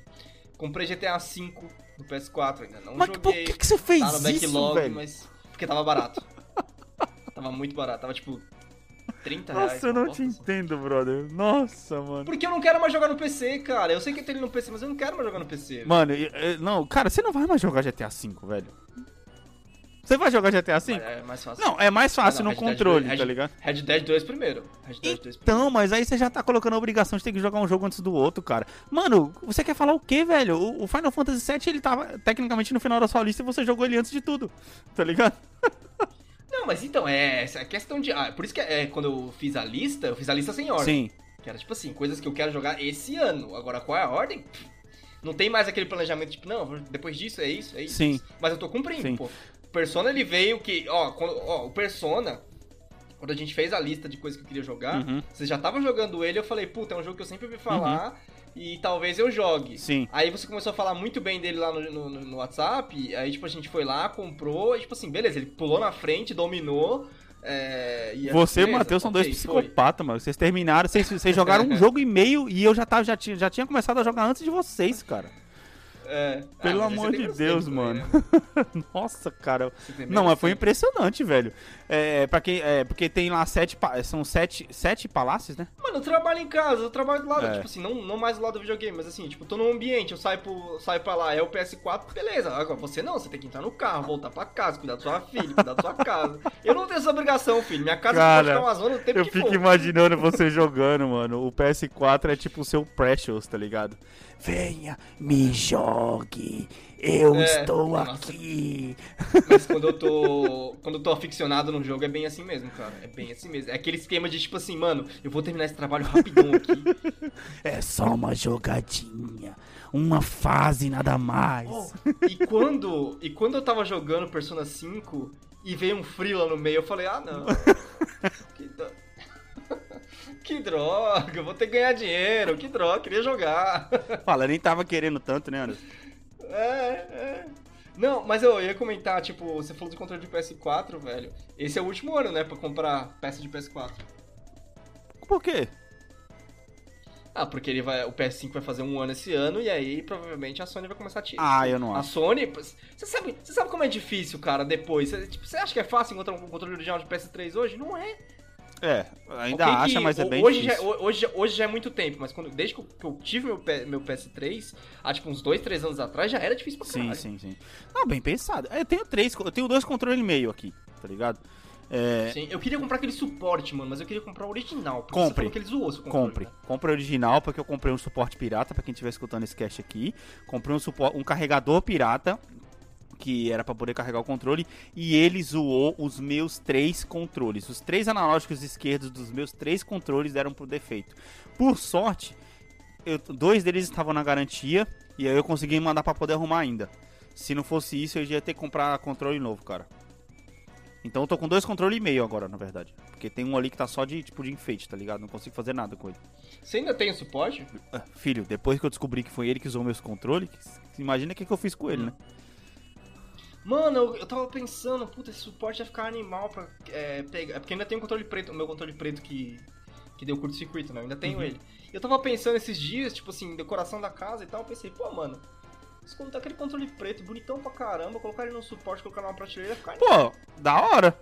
Comprei GTA V no PS4 ainda não mas joguei. Mas por que, que você fez tá no backlog, isso, velho? mas porque tava barato. tava muito barato, tava tipo 30 reais. Nossa, eu não te entendo, brother. Nossa, mano. Porque eu não quero mais jogar no PC, cara. Eu sei que tem ele no PC, mas eu não quero mais jogar no PC. Mano, eu, eu, não, cara, você não vai mais jogar GTA V, velho. Você vai jogar GTA V? É mais fácil. Não, é mais fácil ah, não, no controle, 2, tá ligado? Red Dead 2 primeiro. Red Dead 2 então, primeiro. mas aí você já tá colocando a obrigação de ter que jogar um jogo antes do outro, cara. Mano, você quer falar o quê, velho? O Final Fantasy VII, ele tava tecnicamente no final da sua lista e você jogou ele antes de tudo, tá ligado? Não, mas então, é essa questão de. Ah, por isso que é, quando eu fiz a lista, eu fiz a lista sem ordem. Sim. Que era tipo assim, coisas que eu quero jogar esse ano. Agora, qual é a ordem? Não tem mais aquele planejamento, tipo, não, depois disso é isso, é isso. Sim. Mas eu tô cumprindo, Sim. pô. O Persona ele veio que. Ó, quando, ó, o Persona. Quando a gente fez a lista de coisas que eu queria jogar, uhum. você já tava jogando ele, eu falei, puta, é um jogo que eu sempre ouvi falar. Uhum e talvez eu jogue. Sim. Aí você começou a falar muito bem dele lá no, no, no WhatsApp, aí tipo a gente foi lá, comprou, e tipo assim, beleza, ele pulou na frente, dominou. É, você e o Matheus são dois psicopatas, mano. Vocês terminaram, vocês, vocês jogaram um jogo e meio e eu já, tava, já, tinha, já tinha começado a jogar antes de vocês, cara. É. Pelo ah, amor de Deus, mano. Né? Nossa, cara. Não, mas foi impressionante, velho. É, pra quem, é, porque tem lá sete. São sete, sete palácios, né? Mano, eu trabalho em casa, eu trabalho do lado, é. tipo assim, não, não mais do lado do videogame, mas assim, tipo, tô num ambiente, eu saio, pro, saio pra lá, é o PS4, beleza. Agora você não, você tem que entrar no carro, voltar pra casa, cuidar da sua filha, cuidar da sua casa. Eu não tenho essa obrigação, filho. Minha casa cara, pode ficar uma zona o tempo Eu fico for. imaginando você jogando, mano. O PS4 é tipo o seu Precious, tá ligado? Venha, me jogue. Eu é, estou nossa. aqui. Mas quando eu tô. Quando eu tô aficionado no jogo é bem assim mesmo, cara. É bem assim mesmo. É aquele esquema de tipo assim, mano, eu vou terminar esse trabalho rapidão aqui. É só uma jogadinha. Uma fase nada mais. Oh, e quando. E quando eu tava jogando Persona 5 e veio um Freela no meio, eu falei, ah não. que. Que droga, vou ter que ganhar dinheiro, que droga, queria jogar. Fala, nem tava querendo tanto, né, Anderson? É, é. Não, mas eu ia comentar, tipo, você falou de controle de PS4, velho. Esse é o último ano, né, pra comprar peça de PS4. Por quê? Ah, porque ele vai, o PS5 vai fazer um ano esse ano e aí provavelmente a Sony vai começar a tirar. Ah, eu não A acho. Sony, você sabe, você sabe como é difícil, cara, depois? Você tipo, você acha que é fácil encontrar um controle original de PS3 hoje? Não é. É, ainda Ok acha, mas é bem hoje Já, difícil. ho- hoje, já- hoje já é muito tempo, mas quando, desde que eu, tive meu, meu PS3, há tipo uns 2, 3 anos atrás, já era difícil pra Sim, caralho. sim, sim. Não, bem pensado. Eu tenho três, eu tenho dois controles e meio aqui, tá ligado? É, Sim, eu queria comprar aquele suporte, mano, mas eu queria comprar o original. Compre. Que ele zoou compre. né? Compre o original, porque eu comprei um suporte pirata, pra quem estiver escutando esse cast aqui. Comprei um, suporte, um carregador pirata, que era pra poder carregar o controle, e ele zoou os meus três controles. Os três analógicos esquerdos dos meus três controles deram por defeito. Por sorte, eu- dois deles estavam na garantia, e aí eu consegui mandar pra poder arrumar ainda. Se não fosse isso, eu ia ter que comprar controle novo, cara. Então eu tô com dois controles e meio agora, na verdade. Porque tem um ali que tá só de tipo de enfeite, tá ligado? Não consigo fazer nada com ele. Você ainda tem o suporte? Ah, Filho, depois que eu descobri que foi ele que usou meus controles, imagina o que, que eu fiz com ele, né? Mano, eu, eu tava pensando, puta, esse suporte ia ficar animal pra é, pegar. É porque ainda tem um controle preto, o meu controle preto que, que deu curto-circuito, né? Eu ainda tenho Uhum. ele. Eu tava pensando esses dias, tipo assim, decoração da casa e tal, eu pensei, pô, mano, contar aquele controle preto, bonitão pra caramba, colocar ele no suporte, colocar numa prateleira, ficar Pô, da hora.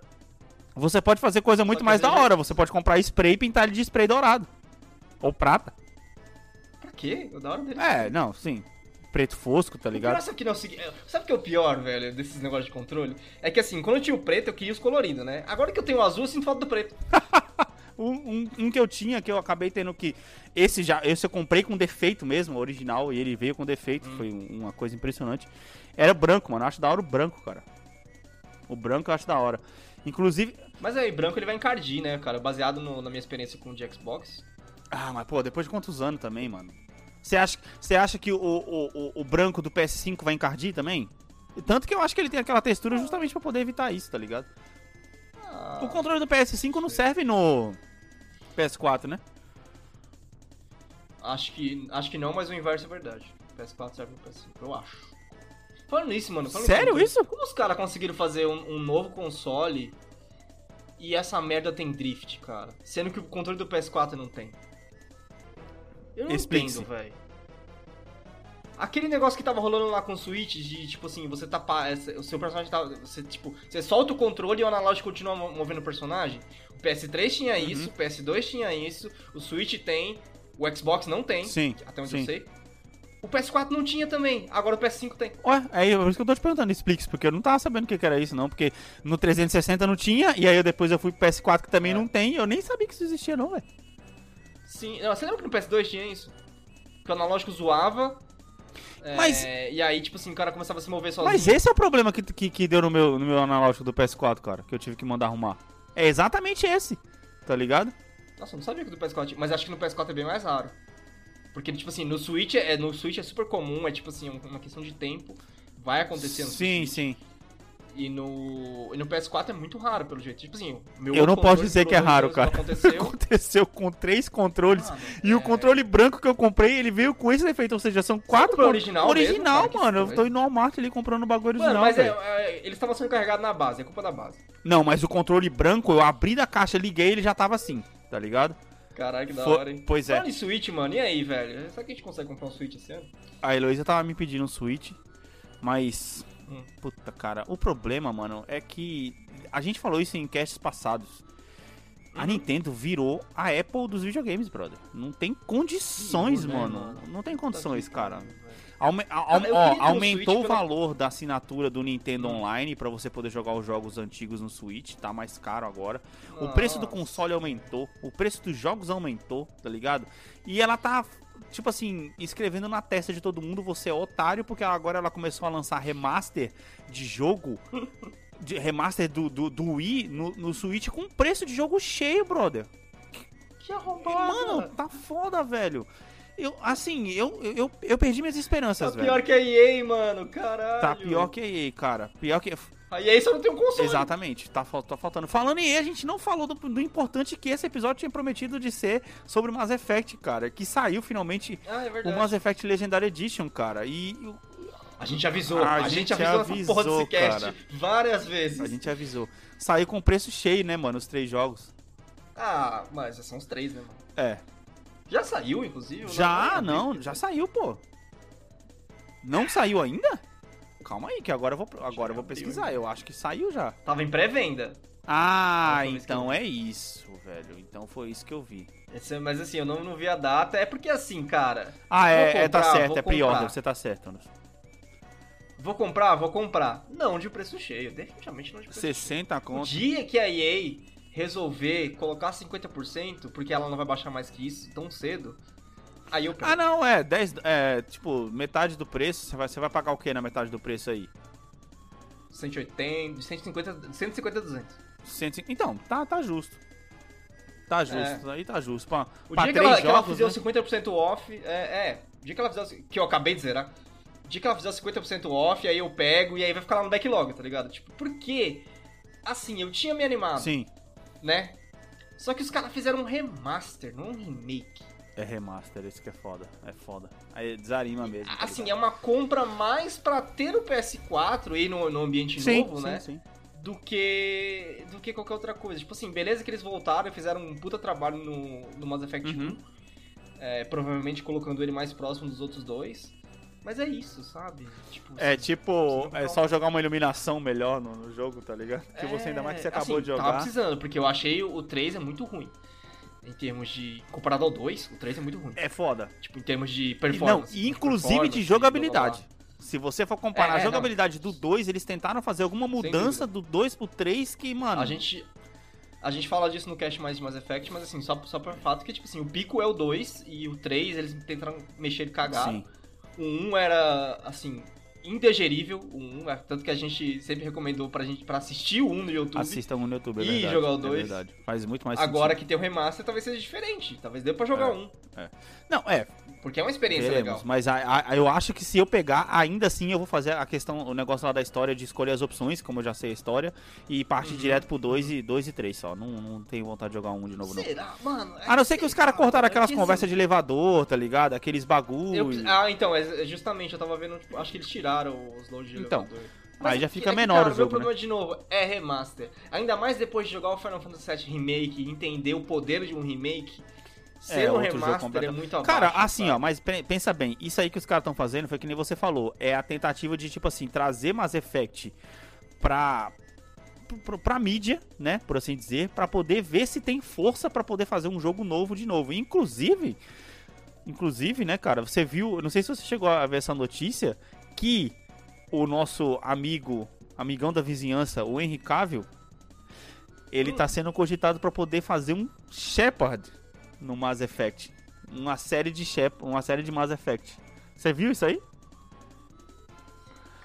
Você pode fazer coisa muito mais da hora. Você pode comprar spray e pintar ele de spray dourado. Ou prata. Pra quê? Eu da hora dele. É, não, sim. Preto fosco, tá O pior, ligado? sabe que não é é, Sabe o que é o pior, velho, desses negócios de controle? É que assim, quando eu tinha o preto, eu queria os coloridos, né? Agora que eu tenho o azul, eu sinto falta do preto. Um, um- um que eu tinha, que eu acabei tendo que. Esse já. Esse eu comprei com defeito mesmo, original, e ele veio com defeito. Foi um- uma coisa impressionante. Era branco, mano. Eu acho da hora o branco, cara. O branco eu acho da hora. Inclusive. Mas aí, branco ele vai encardir, né, cara? Baseado no- na minha experiência com o de Xbox. Ah, mas pô, depois de quantos anos também, mano? Você acha, você acha que o, o, o, o branco do PS5 vai encardir também? Tanto que eu acho que ele tem aquela textura justamente pra poder evitar isso, tá ligado? Ah, O controle do PS5 não serve no PS4, né? acho, que, acho que não, mas o inverso é verdade. O PS4 serve no PS5, eu acho. Falando nisso, mano. Falando Sério nisso, isso? Como os caras conseguiram fazer um, um novo console e essa merda tem drift, cara? Sendo que o controle do PS4 não tem. Eu não Explique-se. entendo, velho. Aquele negócio que tava rolando lá com o Switch de, tipo assim, você tá. essa- O seu personagem tá. Você, tipo, você solta o controle e o analógico continua mo- movendo o personagem. O PS3 tinha Uhum. isso, o PS2 tinha isso, o Switch tem, o Xbox não tem. Sim, Até onde sim. eu sei. O PS4 não tinha também, agora o PS5 tem. Ué, é por isso que eu tô te perguntando, explique porque eu não tava sabendo o que que era isso, não. Porque no 360 não tinha, e aí eu depois eu fui pro PS4 que também É. não tem, e eu nem sabia que isso existia, não, velho. Sim, não, você lembra que no PS2 tinha isso? Que o analógico zoava. é, Mas- e aí, tipo assim, o cara começava a se mover sozinho. Mas esse é o problema que, que, que deu no meu, no meu analógico do PS4, cara, que eu tive que mandar arrumar. É exatamente esse, tá ligado? Nossa, eu não sabia que do PS4 tinha. Mas acho que no PS4 é bem mais raro. Porque, tipo assim, no Switch é, no Switch é super comum, é tipo assim, uma questão de tempo. Vai acontecer no Sim, sim. E no, e no PS4 é muito raro, pelo jeito. Tipo assim, o meu Eu não posso dizer que é raro, cara. Aconteceu. Aconteceu com três controles. Mano, E o é- controle branco que eu comprei, ele veio com esse defeito. Ou seja, são quatro. con- original Original, mesmo, cara? Mano. Eu estranho. tô indo no Walmart ali comprando o bagulho original. Mano, mas é, é, eles estavam sendo carregados na base, é culpa da base. Não, mas o controle branco, eu abri da caixa, liguei ele já tava assim, tá ligado? Caralho, que da Foi- hora, hein? pois é. Falando em Switch, mano, e aí, velho? Será que a gente consegue comprar um Switch esse ano? A Heloísa tava me pedindo um Switch, mas. Hum. Puta, cara, o problema, mano, é que. A gente falou isso em casts passados. A Uhum. Nintendo virou a Apple dos videogames, brother. Não tem condições, Virou, né, mano. Não tem condições, cara. Aume- a- ó, um aumentou o pela- valor da assinatura do Nintendo Hum. Online pra você poder jogar os jogos antigos no Switch, tá mais caro agora. O preço do Nossa. console aumentou, o preço dos jogos aumentou, tá ligado? E ela tá, tipo assim, escrevendo na testa de todo mundo, você é otário, porque agora ela começou a lançar remaster de jogo, de remaster do, do, do Wii no, no Switch com preço de jogo cheio, brother. Que arrombado. mano, tá foda, velho. Eu, assim, eu, eu, eu perdi minhas Tá esperanças, velho. pior que a EA, mano, caralho. Tá pior que a EA, cara. Pior que. A EA só não tem um console. Exatamente, tá, tá faltando. Falando em a gente não falou do, do importante que esse episódio tinha prometido de ser sobre o Mass Effect, cara. Que saiu finalmente Ah, é o. Mass Effect Legendary Edition, cara. E A gente avisou, A a, gente, gente avisou, essa porra avisou, desse cast cara. várias vezes. a gente avisou. Saiu com preço cheio, né, mano? Os três jogos. Ah, mas são os três, né, mano? É. Já saiu, inclusive? Já, não, não já saiu, pô. Não saiu ainda? Calma aí, que agora eu vou, agora eu vou pesquisar. Eu acho que saiu já. Tava em pré-venda. Ah, então é isso, velho. Então foi isso que eu vi. Esse, mas assim, eu não, não vi a data. É porque assim, cara. Ah, é, comprar, é tá certo, é pre-order, você tá certo, Anderson. Vou comprar? Vou comprar. Não de preço cheio, definitivamente não de preço 60 cheio. conto. O dia que a EA resolver colocar 50%, porque ela não vai baixar mais que isso tão cedo, aí eu pego. Ah, não, é, 10, é, tipo, metade do preço, você vai, você vai pagar o que na metade do preço aí? 180, 150, 150, 200. 150, então, tá, tá justo. Tá justo, é. aí tá justo. Pra, o pra dia que ela, jogos, que ela fizer né? 50% off, é, é, o dia que ela fizer, que eu acabei de zerar, o dia que ela fizer 50% off, aí eu pego e aí vai ficar lá no backlog, tá ligado? Tipo, por quê? Assim, eu tinha me animado. Sim né? Só que os caras fizeram um remaster, não um remake. É remaster, isso que é foda. É foda. Aí desanima mesmo. Tá assim, ligado? é uma compra mais pra ter o PS4 e no, no ambiente sim, novo, sim, né? Sim. Do que, do que qualquer outra coisa. Tipo assim, beleza que eles voltaram e fizeram um puta trabalho no, no Mass Effect uhum. 1. É, provavelmente colocando ele mais próximo dos outros dois. Mas é isso, sabe? Tipo, é tipo, é só jogar uma iluminação melhor no, no jogo, tá ligado? Que é, você ainda mais que você acabou assim, de jogar. Tava precisando, porque eu achei o 3 é muito ruim. Em termos de. Comparado ao 2, o 3 é muito ruim. É foda. Tipo, em termos de performance. E não, inclusive performance, de jogabilidade. Se você for comparar é, a jogabilidade não. do 2, eles tentaram fazer alguma mudança do 2 pro 3 que, mano. A gente. A gente fala disso no cast mais de Mass Effect, mas assim, só, só por fato que, tipo assim, o pico é o 2 e o 3 eles tentaram mexer e cagar. Sim. O 1 era, assim, indigerível, o 1, é, tanto que a gente sempre recomendou pra gente pra assistir o 1 no YouTube. Assista um no YouTube, é E verdade, jogar o 2. É. Faz muito mais Agora sentido. que tem o remaster, talvez seja diferente. Talvez dê pra jogar é, um. É. Não, é. Porque é uma experiência Veremos, legal. Mas a, a, eu acho que se eu pegar, ainda assim eu vou fazer a questão, o negócio lá da história de escolher as opções, como eu já sei a história, e partir uhum. direto pro 2 e, 2 e 3 só. Não, não tenho vontade de jogar um de novo, Será? não. Mano, é a não ser que os caras cortaram aquelas conversas de elevador, tá ligado? Aqueles bagulho. Eu, ah, então, é, justamente, eu tava vendo, tipo, acho que eles tiraram os de então, elevador. Mas aí já fica é que, menor cara, o jogo, meu problema, né? de novo, é remaster. Ainda mais depois de jogar o Final Fantasy VII Remake e entender o poder de um remake, ser é, um remaster é muito abaixo. Cara, assim, ó, mas pensa bem, isso aí que os caras estão fazendo foi que nem você falou, é a tentativa de, tipo assim, trazer Mass Effect pra, pra, pra mídia, né, por assim dizer, para poder ver se tem força para poder fazer um jogo novo de novo. Inclusive, inclusive, né, cara, você viu, não sei se você chegou a ver essa notícia, que o nosso amigo, amigão da vizinhança, o Henry Cavill, ele tá sendo cogitado para poder fazer um Shepard no Mass Effect. Uma série de Shep uma série de Mass Effect. Você viu isso aí?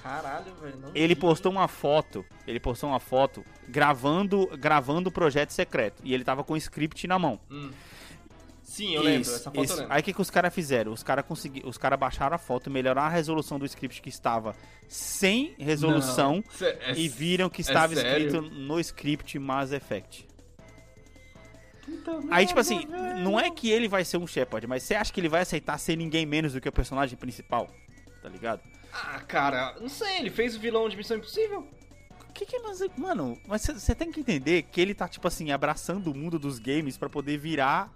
Caralho, velho. Ele vi. postou uma foto. Ele postou uma foto gravando gravando o projeto secreto. E ele tava com o script na mão. Hum. Sim, eu isso, lembro, essa foto isso. eu lembro. Aí o que, que os caras fizeram? Os caras consegui... os cara baixaram a foto, melhoraram a resolução do script que estava sem resolução é, e viram que estava é escrito no script Mass Effect. Puta Aí, tipo assim, velho. não é que ele vai ser um Shepard, mas você acha que ele vai aceitar ser ninguém menos do que o personagem principal? Tá ligado? Ah, cara, não sei, ele fez o vilão de Missão Impossível. que que mas mano, mas você tem que entender que ele tá tipo assim abraçando o mundo dos games para poder virar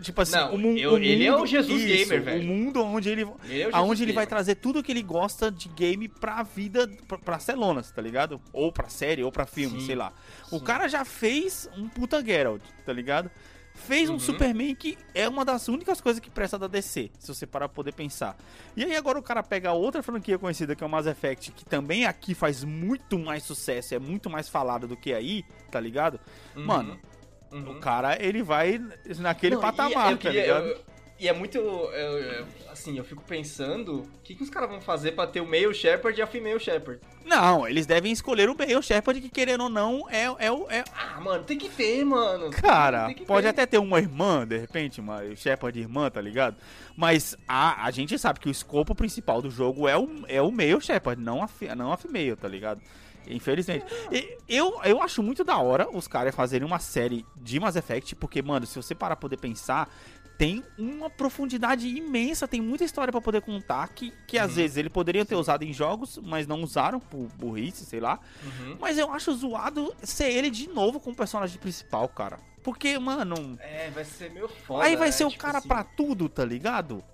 tipo assim, não, o, mu eu, o mundo, ele é o Jesus isso, gamer, velho. O mundo onde ele, ele é aonde ele gamer. vai trazer tudo que ele gosta de game pra vida, pra, pra celonas, tá ligado? Ou pra série, ou pra filme, Sim, sei lá. sim. O cara já fez um puta Geralt, tá ligado? Fez um Uhum. Superman que é uma das únicas coisas que presta da DC, se você parar pra poder pensar. E aí agora o cara pega outra franquia conhecida que é o Mass Effect, que também aqui faz muito mais sucesso, é muito mais falado do que aí, tá ligado? Uhum. Mano, Uhum. o cara, ele vai naquele Não, patamar, e, eu tá queria- ligado? eu- e é muito. eu- eu- assim, eu fico pensando: o que, que os caras vão fazer pra ter o male Shepard e a female Shepard? Não, eles devem escolher o Bale Shepard, que querendo ou não, é, é o. É... Ah, mano, tem que ter, mano. Cara, pode ter. até ter uma irmã, de repente, uma Shepard irmã, tá ligado? Mas a, a gente sabe que o escopo principal do jogo é o, é o male Shepard, não a, não a female, tá ligado? Infelizmente. E Eu, eu acho muito da hora os caras fazerem uma série de Mass Effect, porque, mano, se você parar pra poder pensar, tem uma profundidade imensa, tem muita história pra poder contar que, que às Uhum. vezes ele poderia ter usado em jogos, mas não usaram por burrice, sei lá. Uhum. Mas eu acho zoado ser ele de novo como personagem principal, cara. Porque, mano. É, vai ser meio foda. Aí vai né? ser o Tipo cara assim, pra tudo, tá ligado?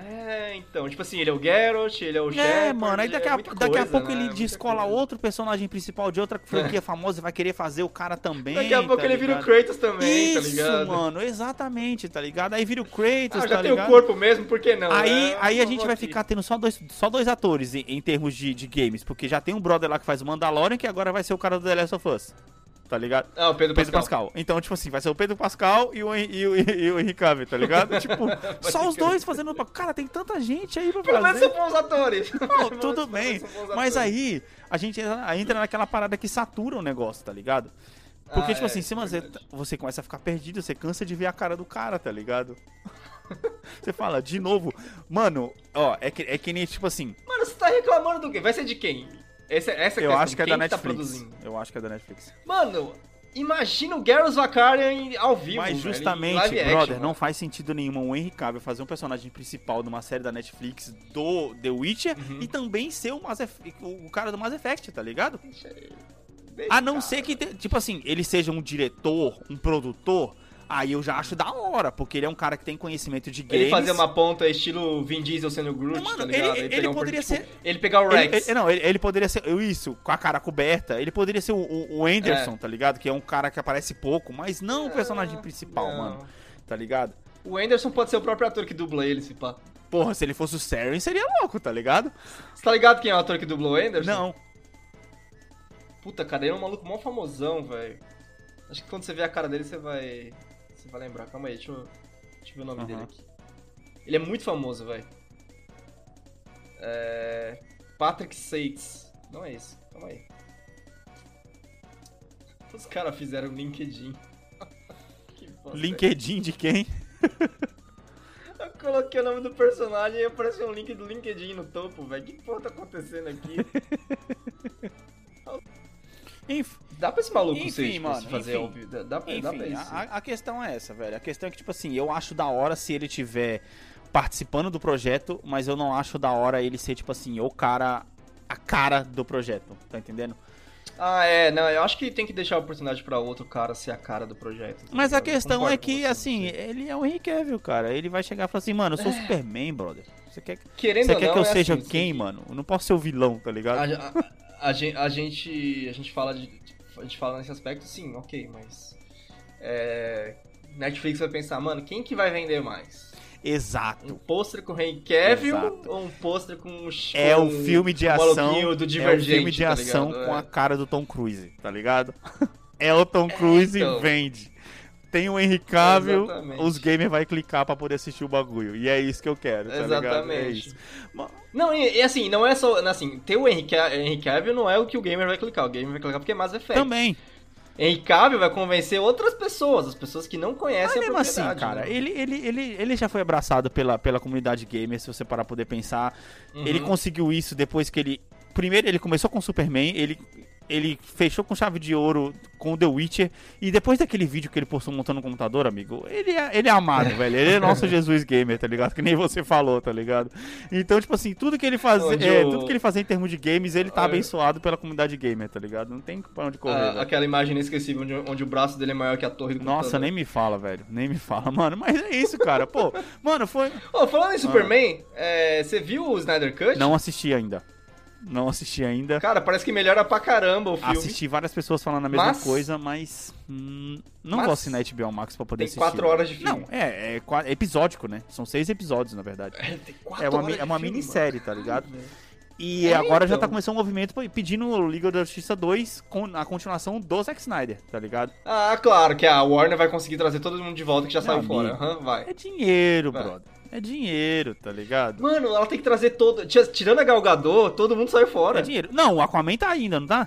É, então, tipo assim, ele é o Geralt, ele é o É, Shepard, mano, aí daqui, é a, muita daqui a pouco né? ele Muita descola outro personagem principal de outra franquia famosa e vai querer fazer o cara também. Daqui a pouco tá ele vira o ligado? Kratos também, tá Isso, ligado? mano, exatamente, tá ligado? Aí vira o Kratos, Ah, já tá tem o ligado? corpo mesmo, por que não? Aí, né? aí a gente vai aqui. ficar tendo só dois, só dois atores em, em termos de, de games, porque já tem um brother lá que faz o Mandalorian, que agora vai ser o cara do The Last of Us, tá ligado? Ah, o Pedro, Pedro Pascal. Pascal. Então, tipo assim, vai ser o Pedro Pascal e o, e o, e o Henry Cavill, tá ligado? tipo, só os dois fazendo... Cara, tem tanta gente aí pra Pelo menos fazer. são bons atores. Não, tudo bem, mas aí a gente entra naquela parada que satura o negócio, tá ligado? Porque, Ah, tipo é, assim, se você, verdade. você começa a ficar perdido, você cansa de ver a cara do cara, tá ligado? você fala, de novo, mano, ó, é que, é que nem, tipo assim, Mano, você tá reclamando do quê? Vai ser de quem? Essa, essa é a eu questão. acho que é da tá Netflix. produzindo? eu acho que é da Netflix. Mano, imagina o Garrus Vakarian ao vivo, Mas velho, justamente, action, brother, mano. não faz sentido nenhum o Henry Cavill fazer um personagem principal de uma série da Netflix do The Witcher Uhum. e também ser o, Mass Eff- o cara do Mass Effect, tá ligado? Deixa ele- deixa A não cara. ser que, tipo assim, ele seja um diretor, um produtor, aí eu já acho da hora, porque ele é um cara que tem conhecimento de games. Ele fazer uma ponta estilo Vin Diesel sendo Groot, Mano, tá ligado? ele- ele pegar um poderia tipo, ser- Ele pegar o Ele, Rex. ele- não, ele, ele poderia ser isso, com a cara coberta. Ele poderia ser o, o- o Anderson, tá ligado? Que é um cara que aparece pouco, mas não o personagem principal, não. mano. Tá ligado? O Anderson pode ser o próprio ator que dubla ele, se pá. Porra, se ele fosse o Saren, seria louco, tá ligado? Você tá ligado quem é o ator que dublou o Anderson? Não. Puta, cara, ele é um maluco mó famosão, velho. Acho que quando você vê a cara dele, você vai. Você vai lembrar. Calma aí, deixa eu, deixa eu ver o nome Aham. dele aqui. Ele é muito famoso, velho. É. Patrick Sates. Não é esse. Calma aí. Os caras fizeram LinkedIn. que bosta. LinkedIn de quem? Eu coloquei o nome do personagem e apareceu um link do LinkedIn no topo, velho. Que porra tá acontecendo aqui? Enfim, Dá pra esse maluco Enfim, ser, tipo, mano, se fazer enfim. Dá, dá pra, dá pra enfim isso. a, a questão é essa, velho. A questão é que, tipo assim, eu acho da hora se ele tiver participando do projeto, mas eu não acho da hora ele ser, tipo assim, o cara. A cara do projeto, tá entendendo? Ah, é, não, eu acho que tem que deixar a oportunidade pra outro cara ser a cara do projeto. tá Mas a questão é que, você, assim, ele é o Henry Cavill, cara. Ele vai chegar e falar assim, mano, eu sou Superman, brother. Você quer, Querendo você ou quer não, que eu é seja assim, quem, você- mano? Eu não posso ser o vilão, tá ligado? A, a- a gen- a gente, a gente fala de, a gente fala nesse aspecto, sim, ok, mas é, Netflix vai pensar, mano, quem que vai vender mais? Um Exato. pôster com o Henry Cavill Exato. ou um pôster com o É com o filme de o ação. do É o Divergente, filme de tá ação ligado? com É. a cara do Tom Cruise, tá ligado? É o Tom Cruise então. e vende. Tem o Henry Cavill, Exatamente. os gamers vai clicar pra poder assistir o bagulho. E é isso que eu quero, tá ligado? É Exatamente. Ma- Não, e, e assim, não é só. Assim, ter o Henry, Ca- Henry Cavill não é o que o gamer vai clicar. O gamer vai clicar porque é Mass Effect. Também. Henry Cavill vai convencer outras pessoas, as pessoas que não Mas conhecem mesmo a assim, propriedade. cara, né? ele, ele, ele, ele já foi abraçado pela, pela comunidade gamer, se você parar pra poder pensar. Uhum. Ele conseguiu isso depois que ele. Primeiro ele começou com Superman, ele, ele fechou com chave de ouro com The Witcher. E depois daquele vídeo que ele postou montando um computador, amigo, ele é, ele é amado, velho. Ele é nosso Jesus Gamer, tá ligado? Que nem você falou, tá ligado? Então, tipo assim, tudo que ele fazia. É, o- tudo que ele fazia em termos de games, ele tá Ah, abençoado pela comunidade gamer, tá ligado? Não tem pra onde correr. Ah, aquela imagem inesquecível onde, onde o braço dele é maior que a torre do Nossa, computador. nem me fala, velho. Nem me fala, mano. Mas é isso, cara. Pô, mano, foi. Ô, falando em Superman, é, você viu o Snyder Cut? Não assisti ainda. Não assisti ainda. Cara, parece que melhora pra caramba o filme. Assisti várias pessoas falando a mesma Mas- coisa, mas. hum, não Mas- vou assinar HBO Max pra poder Tem assistir. quatro horas de filme. Não, é, é, é episódico, né? São seis episódios, na verdade. É, tem quatro É uma, horas é uma filme, minissérie, mano. tá ligado? E É, agora já então. tá começando um movimento pe- pedindo o Liga da Justiça 2 com a continuação do Zack Snyder, tá ligado? Ah, claro, que a Warner vai conseguir trazer todo mundo de volta que já Meu saiu fora. Aham, vai. É dinheiro, Vai. brother. É dinheiro, tá ligado? Mano, ela tem que trazer todo. Tira- Tirando a Galgador, todo mundo saiu fora. É dinheiro. Não, o Aquaman tá ainda, não tá?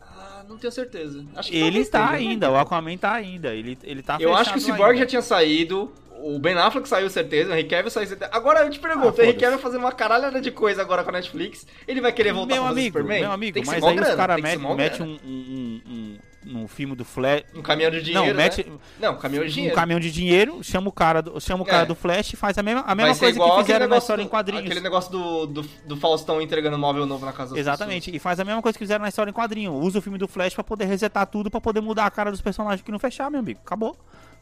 Ah, não tenho certeza. Acho que Ele tá ainda, né? o Aquaman tá ainda. Ele, ele tá Eu acho que o Cyborg já tinha saído. O Ben Affleck saiu certeza, o Henry Cavill saiu certeza. Agora eu te pergunto, Ah, o Henry. Cavill vai fazer uma caralhada de coisa agora com a Netflix. Ele vai querer voltar meu amigo, Superman? meu amigo, Tem que ser mas aí os grana, caras que ser metem mete um- um- um- no filme do Flash. Um caminhão de dinheiro. Não, mete né? Não, um caminhão de um dinheiro. caminhão de dinheiro, chama o cara do, chama o cara É. do Flash e faz a mesma, a mesma coisa que fizeram na história em do- quadrinhos. Aquele negócio do, do, do Faustão entregando móvel novo na casa Exatamente, e faz a mesma coisa que fizeram na história em quadrinho. Usa o filme do Flash pra poder resetar tudo, pra poder mudar a cara dos personagens que não fechar, meu amigo. Acabou.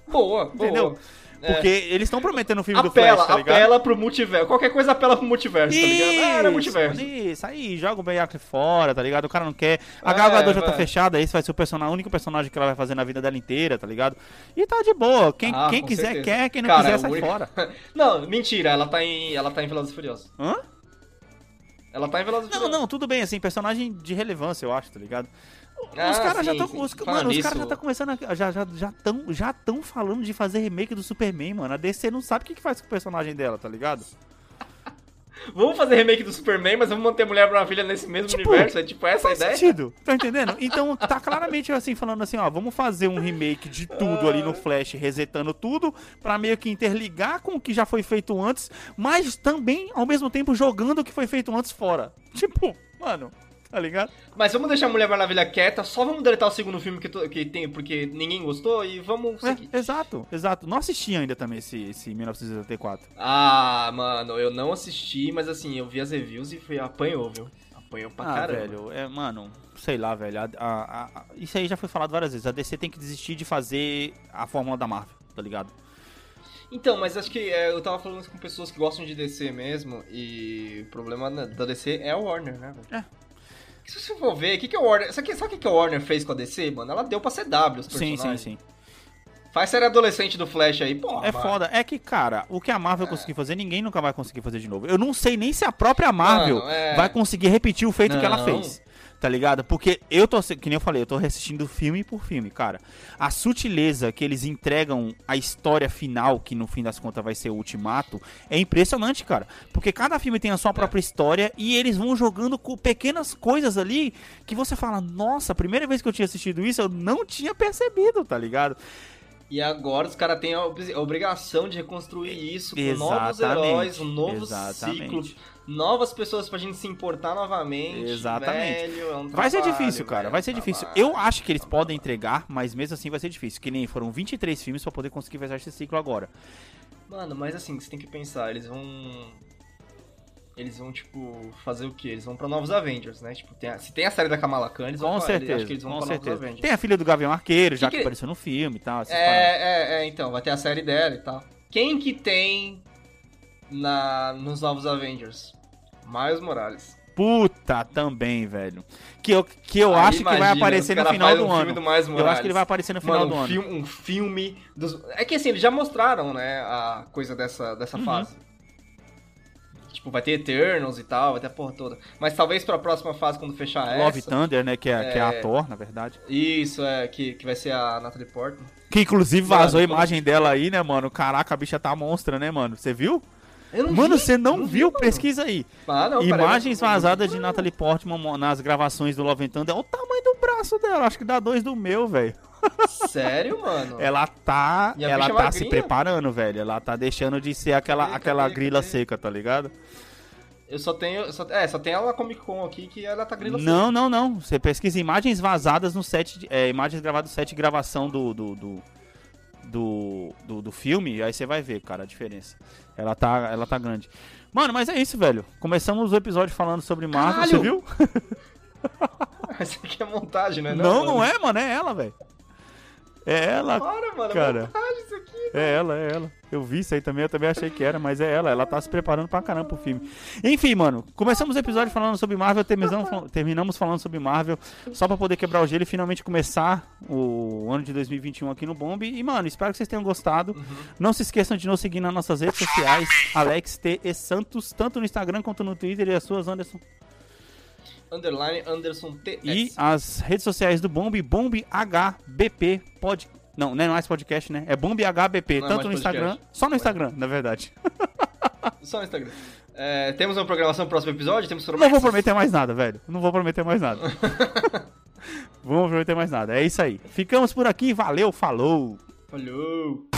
pessoas. Boa, boa. É. Porque eles estão prometendo o filme do Apela, Flash, tá ligado? apela pro multiverso. Qualquer coisa apela pro multiverso, tá ligado? Ah, era multiverso. Isso, aí, joga o Affleck fora, tá ligado? O cara não quer. A É, Gal Gadot já tá fechada, esse vai ser o, personagem, o único personagem que ela vai fazer na vida dela inteira, tá ligado? E tá de boa. Quem, Ah, quem quiser certeza. quer, quem não Cara, quiser sai único- fora. Não, mentira, ela tá em. Ela tá em Velozes e Furiosos. Hã? Ela tá em Velozes Não, não, tudo bem, assim, personagem de relevância, eu acho, tá ligado? Ah, os caras já estão. Os, mano, os nisso- caras já estão começando a. Já estão já tão, já tão falando de fazer remake do Superman, mano. A DC não sabe o que, que faz com o personagem dela, tá ligado? Vamos fazer remake do Superman, mas vamos manter Mulher Maravilha nesse mesmo Tipo, universo? É tipo essa a ideia? sentido, tá entendendo? Então tá claramente assim, falando assim, ó, vamos fazer um remake de tudo ali no Flash, resetando tudo, pra meio que interligar com o que já foi feito antes, mas também, ao mesmo tempo, jogando o que foi feito antes fora. Tipo, mano, tá ligado? Mas vamos deixar a Mulher Maravilha quieta, só vamos deletar o segundo filme que, to- que tem, porque ninguém gostou e vamos seguir. É, exato, exato. Não assisti ainda também esse, esse 1984. Ah, mano, eu não assisti, mas assim, eu vi as reviews e foi, apanhou, viu? Apanhou pra Ah, caramba. velho, é, mano, sei lá, velho. a- a- a- isso aí já foi falado várias vezes. A DC tem que desistir de fazer a fórmula da Marvel, tá ligado? Então, mas acho que é, eu tava falando com pessoas que gostam de DC mesmo, e o problema na- da DC é a Warner, né, velho? É. Se você for ver, o que, que a Warner. Sabe, o que- o que a Warner fez com a DC, mano? Ela deu pra CW os Sim, personagens. sim, sim. Faz série adolescente do Flash aí, porra. É mano. foda. É que, cara, o que a Marvel conseguiu fazer, ninguém nunca vai conseguir fazer de novo. Eu não sei nem se a própria Marvel é. vai conseguir repetir o feito que ela Não. fez. Tá ligado? Porque eu tô, que nem eu falei, eu tô reassistindo filme por filme, cara. A sutileza que eles entregam a história final, que no fim das contas vai ser o ultimato, é impressionante, cara. Porque cada filme tem a sua própria história e eles vão jogando com pequenas coisas ali que você fala, nossa, a primeira vez que eu tinha assistido isso, eu não tinha percebido, tá ligado? E agora os caras têm a ob- a obrigação de reconstruir isso com novos Exatamente, heróis, um novo exatamente. ciclo, novas pessoas pra gente se importar novamente. Exatamente. Velho, é um Vai ser trabalho, difícil, cara. velho, Vai ser um difícil. trabalho. Eu acho que eles podem entregar, mas mesmo assim vai ser difícil. Que nem foram 23 filmes pra poder conseguir fechar esse ciclo agora. Mano, mas assim, você tem que pensar, eles vão. Eles vão, tipo, fazer o quê? Eles vão pra novos Avengers, né? Tipo, tem a- se tem a série da Kamala Khan, eles vão Com pra, certeza. acho que eles vão com pra novos certeza. Avengers. Tem a filha do Gavião Arqueiro, já Que que, que- apareceu no filme e tal. É, é, é, então, vai ter a série dela e tal. Quem que tem na, nos novos Avengers? Miles Morales. Puta, também, velho. Que eu, que eu Aí acho que vai imagina, aparecer no final do um ano. do eu acho que ele vai aparecer no final Mano, do um ano. filme, um filme dos... É que assim, eles já mostraram, né, a coisa dessa, dessa Uhum. fase. Tipo, vai ter Eternals e tal, vai ter a porra toda. Mas talvez pra próxima fase, quando fechar Love essa... Thunder, né? Que é, que é a É. ator, na verdade. Isso, é, que, que vai ser a Natalie Portman. Que inclusive vazou Mano, a imagem dela aí, né, mano? Caraca, a bicha tá monstra, né, mano? Você viu? Não Mano, vi, você não, vi, viu? mano. Pesquisa aí. Ah, não, Imagens vazadas de Natalie Portman nas gravações do Love and Thunder. Olha o tamanho do braço dela. Acho que dá dois do meu, velho. Sério, mano? Ela tá, ela é tá se preparando, velho. Ela tá deixando de ser aquela, Cadê, aquela cadê, grila cadê? seca, tá ligado? Eu só tenho. Só, é, só tem ela Comic Con aqui que ela tá grila Não, não, não. Você pesquisa imagens vazadas no set, de- é, imagens gravadas no set de gravação do do, do, do, do- do filme, aí você vai ver, cara, a diferença. Ela tá, ela tá grande. Mano, mas é isso, velho. Começamos o episódio falando sobre Marvel, você viu? Isso aqui é montagem, né? Não, não é, mano, é ela, velho. É ela, mano. Cara. É montagem isso aqui. É ela, é ela. Eu vi isso aí também, eu também achei que era, mas é ela. Ela tá se preparando pra caramba pro filme. Enfim, mano, começamos o episódio falando sobre Marvel, terminamos, terminamos falando sobre Marvel, só pra poder quebrar o gelo e finalmente começar o ano de 2021 aqui no Bomb. E, mano, espero que vocês tenham gostado. Não se esqueçam de nos seguir nas nossas redes sociais, Alex T. e Santos, tanto no Instagram quanto no Twitter e as suas, Anderson. Underline Anderson TS. E as redes sociais do Bomb, Bomb HBP. Não, não é mais podcast, né? É Bomb HBP, Não é tanto mais no Instagram, podcast. só no Instagram, na verdade. Só no Instagram. É, temos uma programação pro próximo episódio? Temos Não promessas? vou prometer mais nada, velho. Não vou prometer mais nada. Vamos prometer mais nada. É isso aí. Ficamos por aqui. Valeu, falou. Falou.